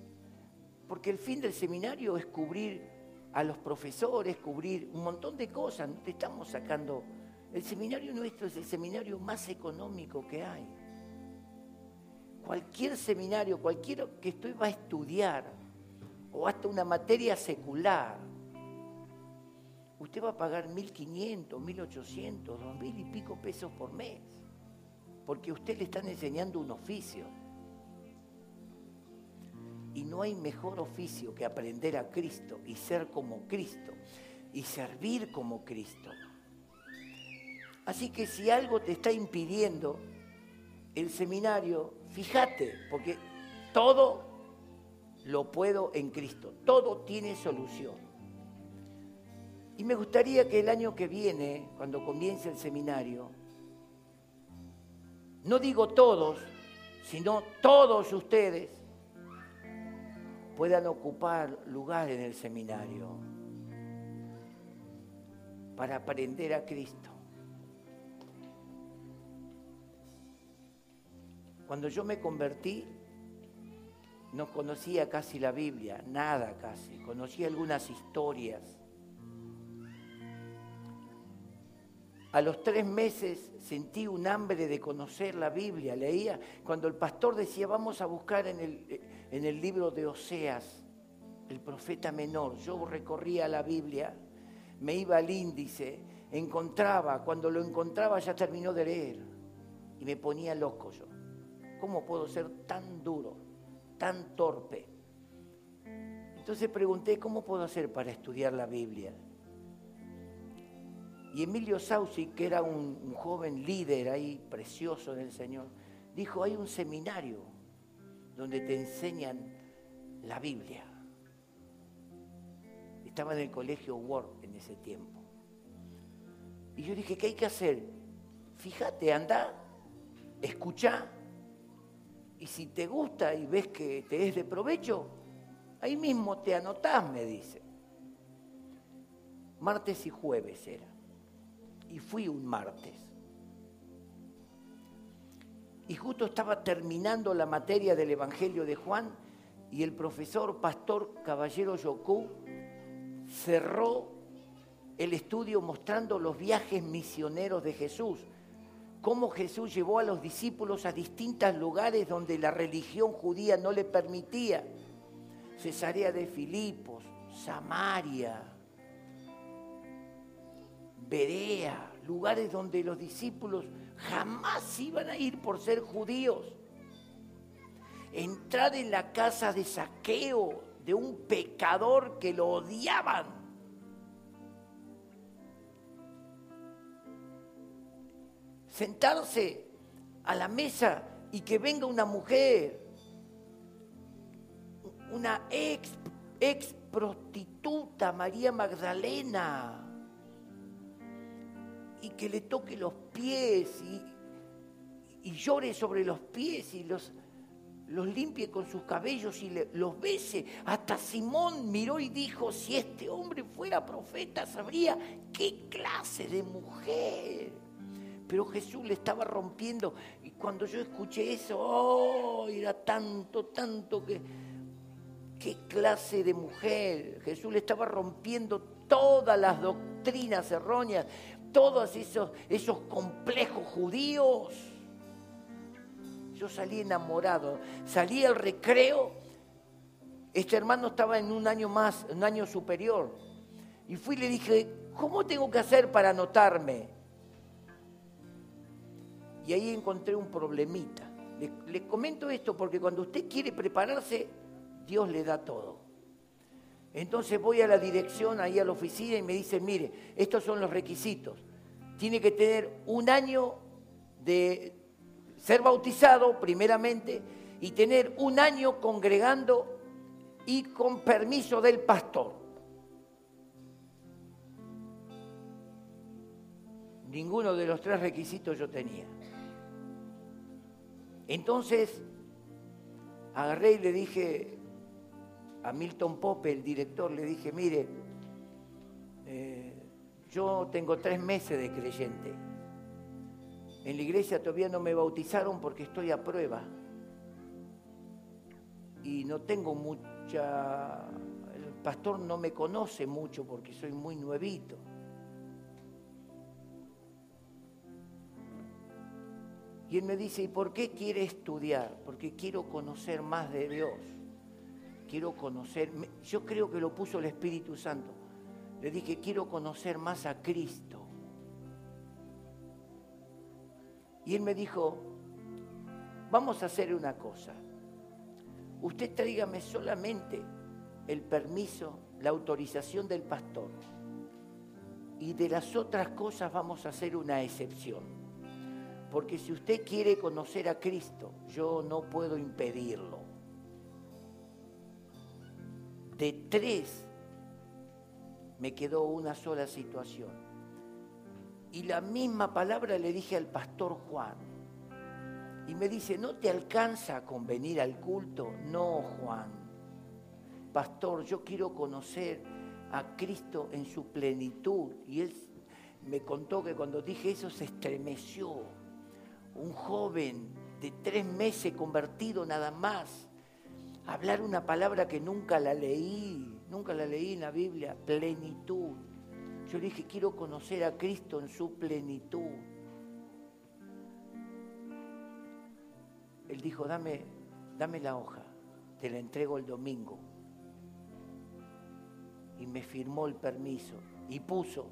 porque el fin del seminario es cubrir a los profesores, cubrir un montón de cosas. te estamos sacando. El seminario nuestro es el seminario más económico que hay cualquier seminario, cualquiera que estoy va a estudiar, o hasta una materia secular, usted va a pagar 1.500, 1.800, 2.000 y pico pesos por mes, porque usted le están enseñando un oficio. Y no hay mejor oficio que aprender a Cristo y ser como Cristo y servir como Cristo. Así que si algo te está impidiendo el seminario, fíjate, porque todo lo puedo en Cristo, todo tiene solución. Y me gustaría que el año que viene, cuando comience el seminario, no digo todos, sino todos ustedes puedan ocupar lugar en el seminario para aprender a Cristo. Cuando yo me convertí, no conocía casi la Biblia, nada casi, conocía algunas historias. A los tres meses sentí un hambre de conocer la Biblia, leía, cuando el pastor decía, vamos a buscar en el, en el libro de Oseas, el profeta menor, yo recorría la Biblia, me iba al índice, encontraba, cuando lo encontraba ya terminó de leer y me ponía loco yo. ¿Cómo puedo ser tan duro, tan torpe? Entonces pregunté, ¿cómo puedo hacer para estudiar la Biblia? Y Emilio Sausi, que era un, joven líder ahí, precioso del Señor, dijo, hay un seminario donde te enseñan la Biblia. Estaba en el colegio Word en ese tiempo. Y yo dije, ¿qué hay que hacer? Fíjate, anda, escucha y si te gusta y ves que te es de provecho, ahí mismo te anotás, me dice. Martes y jueves era. Y fui un martes. Y justo estaba terminando la materia del Evangelio de Juan y el profesor Pastor Caballero Yocú cerró el estudio mostrando los viajes misioneros de Jesús cómo Jesús llevó a los discípulos a distintos lugares donde la religión judía no le permitía. Cesarea de Filipos, Samaria, Berea, lugares donde los discípulos jamás iban a ir por ser judíos. Entrar en la casa de saqueo de un pecador que lo odiaban sentarse a la mesa y que venga una mujer una ex, ex prostituta, María Magdalena, y que le toque los pies y, y llore sobre los pies y los, los limpie con sus cabellos y los bese. Hasta Simón miró y dijo, si este hombre fuera profeta, sabría qué clase de mujer. Pero Jesús le estaba rompiendo. Y cuando yo escuché eso, oh, era tanto, tanto que... ¿Qué clase de mujer? Jesús le estaba rompiendo todas las doctrinas erróneas, todos esos, esos complejos judíos yo salí enamorado, salí al recreo. Este hermano estaba en un año más, un año superior. Y fui y le dije, ¿cómo tengo que hacer para anotarme? Y ahí encontré un problemita. Le, le, comento esto porque cuando usted quiere prepararse, Dios le da todo. Entonces voy a la dirección, ahí a la oficina y me dicen, mire, estos son los requisitos. Tiene que tener un año de, ser bautizado primeramente y tener un año congregando y con permiso del pastor. Ninguno de los tres requisitos yo tenía. Entonces, agarré y le dije a Milton Pope, el director, le dije, mire, eh, yo tengo tres meses de creyente en la iglesia todavía no me bautizaron porque estoy a prueba. Y no tengo mucha... El pastor no me conoce mucho porque soy muy nuevito. Y él me dice, ¿y por qué quiere estudiar? Porque quiero conocer más de Dios. Quiero conocer, yo creo que lo puso el Espíritu Santo. Le dije, quiero conocer más a Cristo. Y él me dijo, vamos a hacer una cosa. Usted tráigame solamente el permiso, la autorización del pastor. Y de las otras cosas vamos a hacer una excepción. Porque si usted quiere conocer a Cristo, yo no puedo impedirlo. De tres me quedó una sola situación y la misma palabra le dije al pastor Juan. Y me dice, ¿no te alcanza con venir al culto? No, Juan. Pastor, yo quiero conocer a Cristo en su plenitud. Y él me contó que cuando dije eso se estremeció. Un joven de tres meses convertido nada más. Hablar una palabra que nunca la leí, nunca la leí en la Biblia, plenitud. Yo le dije, quiero conocer a Cristo en su plenitud. Él dijo, dame, dame la hoja, te la entrego el domingo. Y me firmó el permiso y puso.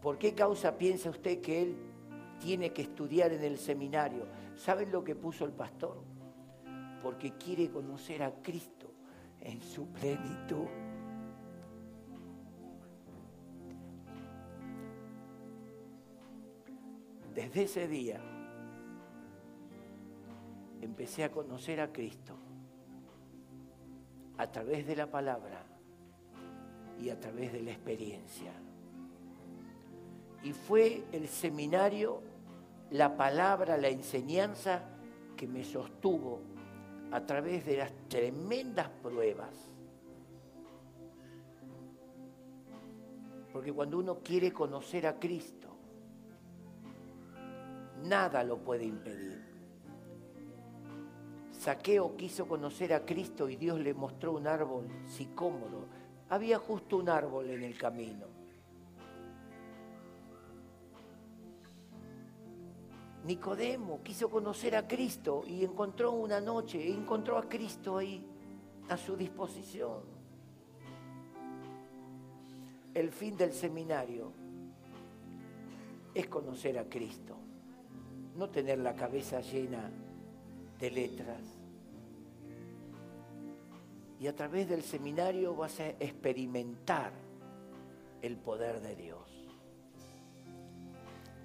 ¿Por qué causa piensa usted que él tiene que estudiar en el seminario? ¿Saben lo que puso el pastor? Porque quiere conocer a Cristo en su plenitud. Desde ese día empecé a conocer a Cristo a través de la palabra y a través de la experiencia. Y fue el seminario, la palabra, la enseñanza que me sostuvo a través de las tremendas pruebas. Porque cuando uno quiere conocer a Cristo, nada lo puede impedir. Saqueo quiso conocer a Cristo y Dios le mostró un árbol sicómoro. Había justo un árbol en el camino. Nicodemo quiso conocer a Cristo y encontró una noche, encontró a Cristo ahí a su disposición. El fin del seminario es conocer a Cristo no tener la cabeza llena de letras. Y a través del seminario vas a experimentar el poder de Dios.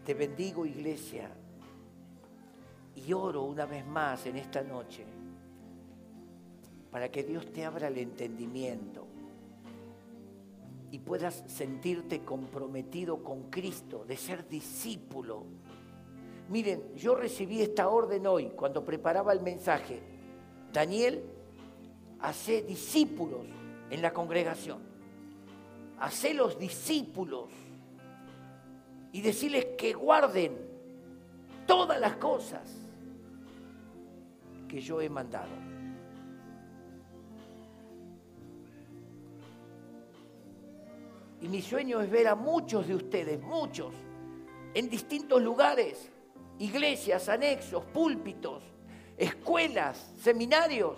Te bendigo iglesia y oro una vez más en esta noche. para que Dios te abra el entendimiento y puedas sentirte comprometido con Cristo, de ser discípulo. Miren, yo recibí esta orden hoy cuando preparaba el mensaje. Daniel, hace discípulos en la congregación. Hace los discípulos y decirles que guarden todas las cosas que yo he mandado. Y mi sueño es ver a muchos de ustedes, muchos, en distintos lugares, iglesias, anexos, púlpitos, escuelas, seminarios,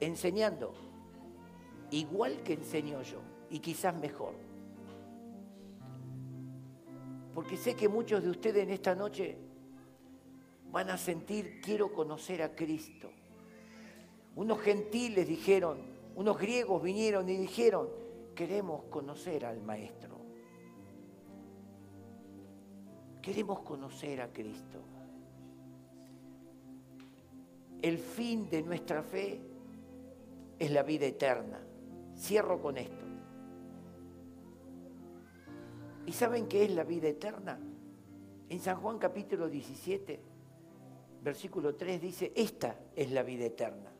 enseñando, igual que enseño yo, y quizás mejor. Porque sé que muchos de ustedes en esta noche van a sentir, quiero conocer a Cristo. Unos gentiles dijeron, unos griegos vinieron y dijeron, queremos conocer al Maestro. Queremos conocer a Cristo. El fin de nuestra fe es la vida eterna. Cierro con esto. ¿Y saben qué es la vida eterna? En San Juan capítulo 17, versículo 3 dice, esta es la vida eterna.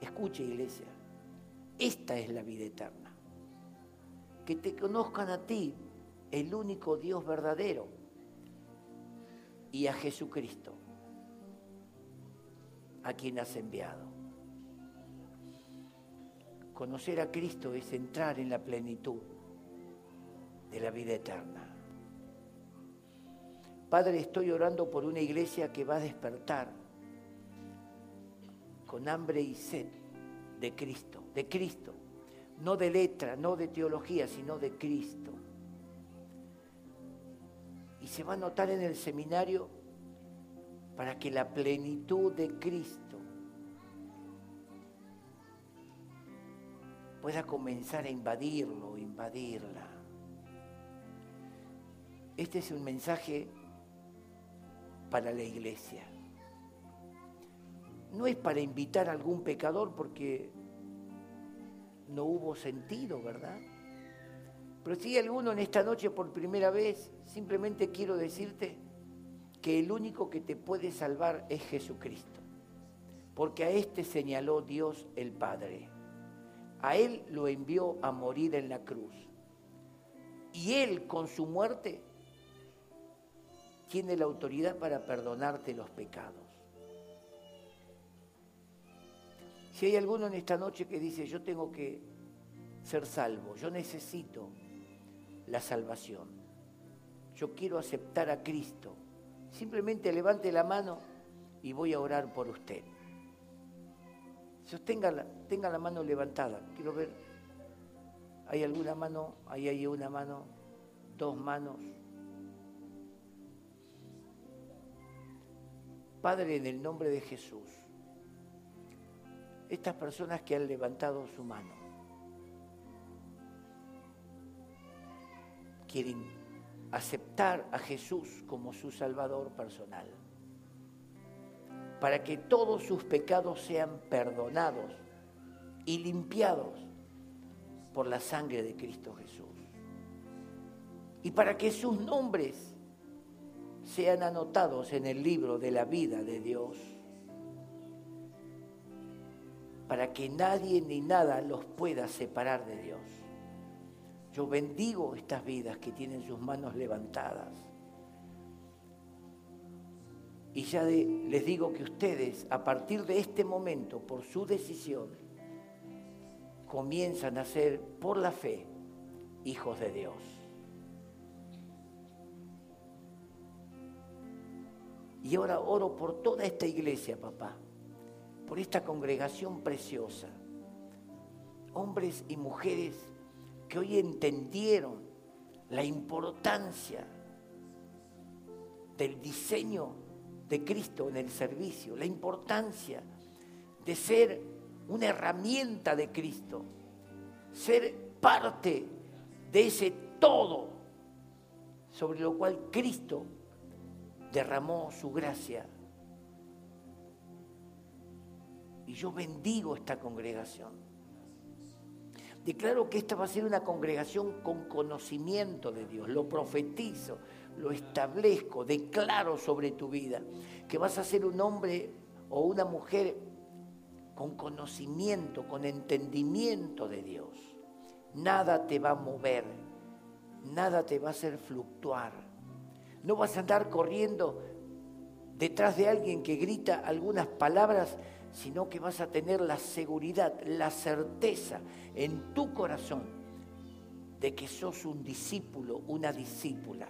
Escuche iglesia, esta es la vida eterna que te conozcan a ti, el único Dios verdadero, y a Jesucristo, a quien has enviado. Conocer a Cristo es entrar en la plenitud de la vida eterna. Padre, estoy orando por una iglesia que va a despertar con hambre y sed de Cristo, de Cristo no de letra, no de teología, sino de Cristo. Y se va a notar en el seminario para que la plenitud de Cristo pueda comenzar a invadirlo, invadirla. Este es un mensaje para la iglesia. No es para invitar a algún pecador porque no hubo sentido, ¿verdad? Pero si hay alguno en esta noche por primera vez, simplemente quiero decirte que el único que te puede salvar es Jesucristo. Porque a este señaló Dios el Padre. A Él lo envió a morir en la cruz. Y Él con su muerte tiene la autoridad para perdonarte los pecados. Si hay alguno en esta noche que dice, yo tengo que ser salvo, yo necesito la salvación, yo quiero aceptar a Cristo, simplemente levante la mano y voy a orar por usted. Sostenga la, tenga la mano levantada. Quiero ver, ¿hay alguna mano? Ahí hay una mano, dos manos. Padre, en el nombre de Jesús, estas personas que han levantado su mano quieren aceptar a Jesús como su Salvador personal, para que todos sus pecados sean perdonados y limpiados por la sangre de Cristo Jesús, y para que sus nombres sean anotados en el libro de la vida de Dios para que nadie ni nada los pueda separar de Dios. Yo bendigo estas vidas que tienen sus manos levantadas. Y ya les digo que ustedes, a partir de este momento, por su decisión, comienzan a ser, por la fe, hijos de Dios. Y ahora oro por toda esta iglesia, papá por esta congregación preciosa. Hombres y mujeres que hoy entendieron la importancia del diseño de Cristo en el servicio, la importancia de ser una herramienta de Cristo, ser parte de ese todo sobre lo cual Cristo derramó su gracia Y yo bendigo esta congregación. Declaro que esta va a ser una congregación con conocimiento de Dios. Lo profetizo, lo establezco, declaro sobre tu vida. Que vas a ser un hombre o una mujer con conocimiento, con entendimiento de Dios. Nada te va a mover, nada te va a hacer fluctuar. No vas a andar corriendo detrás de alguien que grita algunas palabras, sino que vas a tener la seguridad, la certeza en tu corazón de que sos un discípulo, una discípula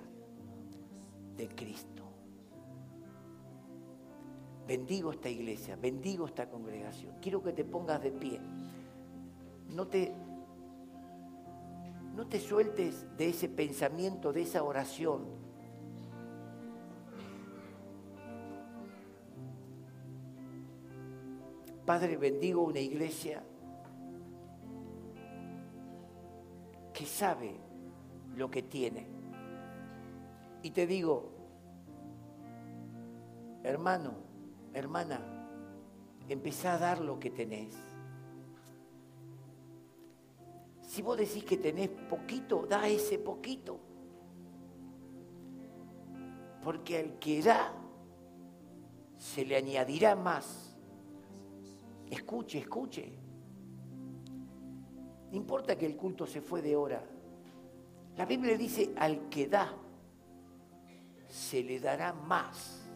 de Cristo. Bendigo esta iglesia, bendigo esta congregación. Quiero que te pongas de pie. No te, no te sueltes de ese pensamiento, de esa oración Padre, bendigo una iglesia que sabe lo que tiene. Y te digo, hermano, hermana, empezá a dar lo que tenés. Si vos decís que tenés poquito, da ese poquito. Porque al que da, se le añadirá más. Escuche, escuche. No importa que el culto se fue de hora. La Biblia dice, al que da, se le dará más.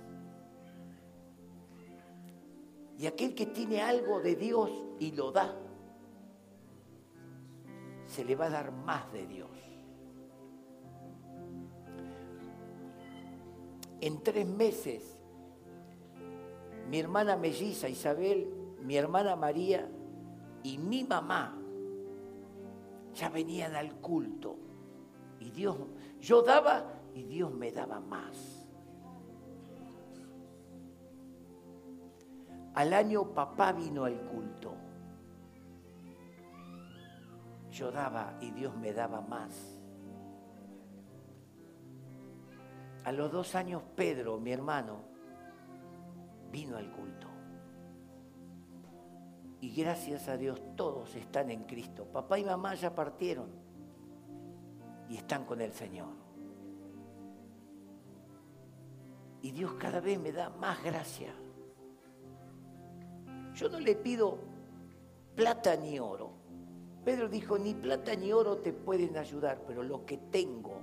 Y aquel que tiene algo de Dios y lo da, se le va a dar más de Dios. En tres meses, mi hermana melliza Isabel mi hermana María y mi mamá ya venían al culto. Y Dios, yo daba y Dios me daba más. Al año papá vino al culto. Yo daba y Dios me daba más. A los dos años Pedro, mi hermano, vino al culto. Y gracias a Dios todos están en Cristo. Papá y mamá ya partieron y están con el Señor. Y Dios cada vez me da más gracia. Yo no le pido plata ni oro. Pedro dijo, ni plata ni oro te pueden ayudar, pero lo que tengo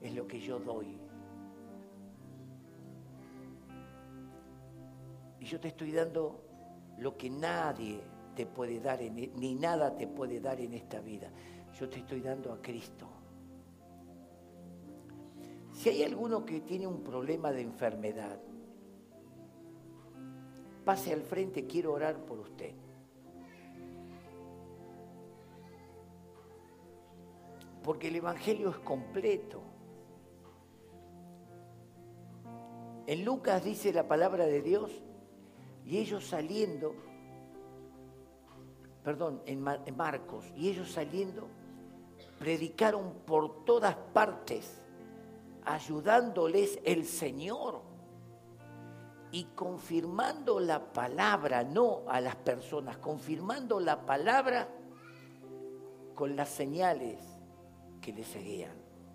es lo que yo doy. Y yo te estoy dando lo que nadie te puede dar, e, ni nada te puede dar en esta vida. Yo te estoy dando a Cristo. Si hay alguno que tiene un problema de enfermedad, pase al frente, quiero orar por usted. Porque el Evangelio es completo. En Lucas dice la palabra de Dios y ellos saliendo, perdón, en, Marcos, y ellos saliendo, predicaron por todas partes, ayudándoles el Señor y confirmando la palabra, no a las personas, confirmando la palabra con las señales que le seguían.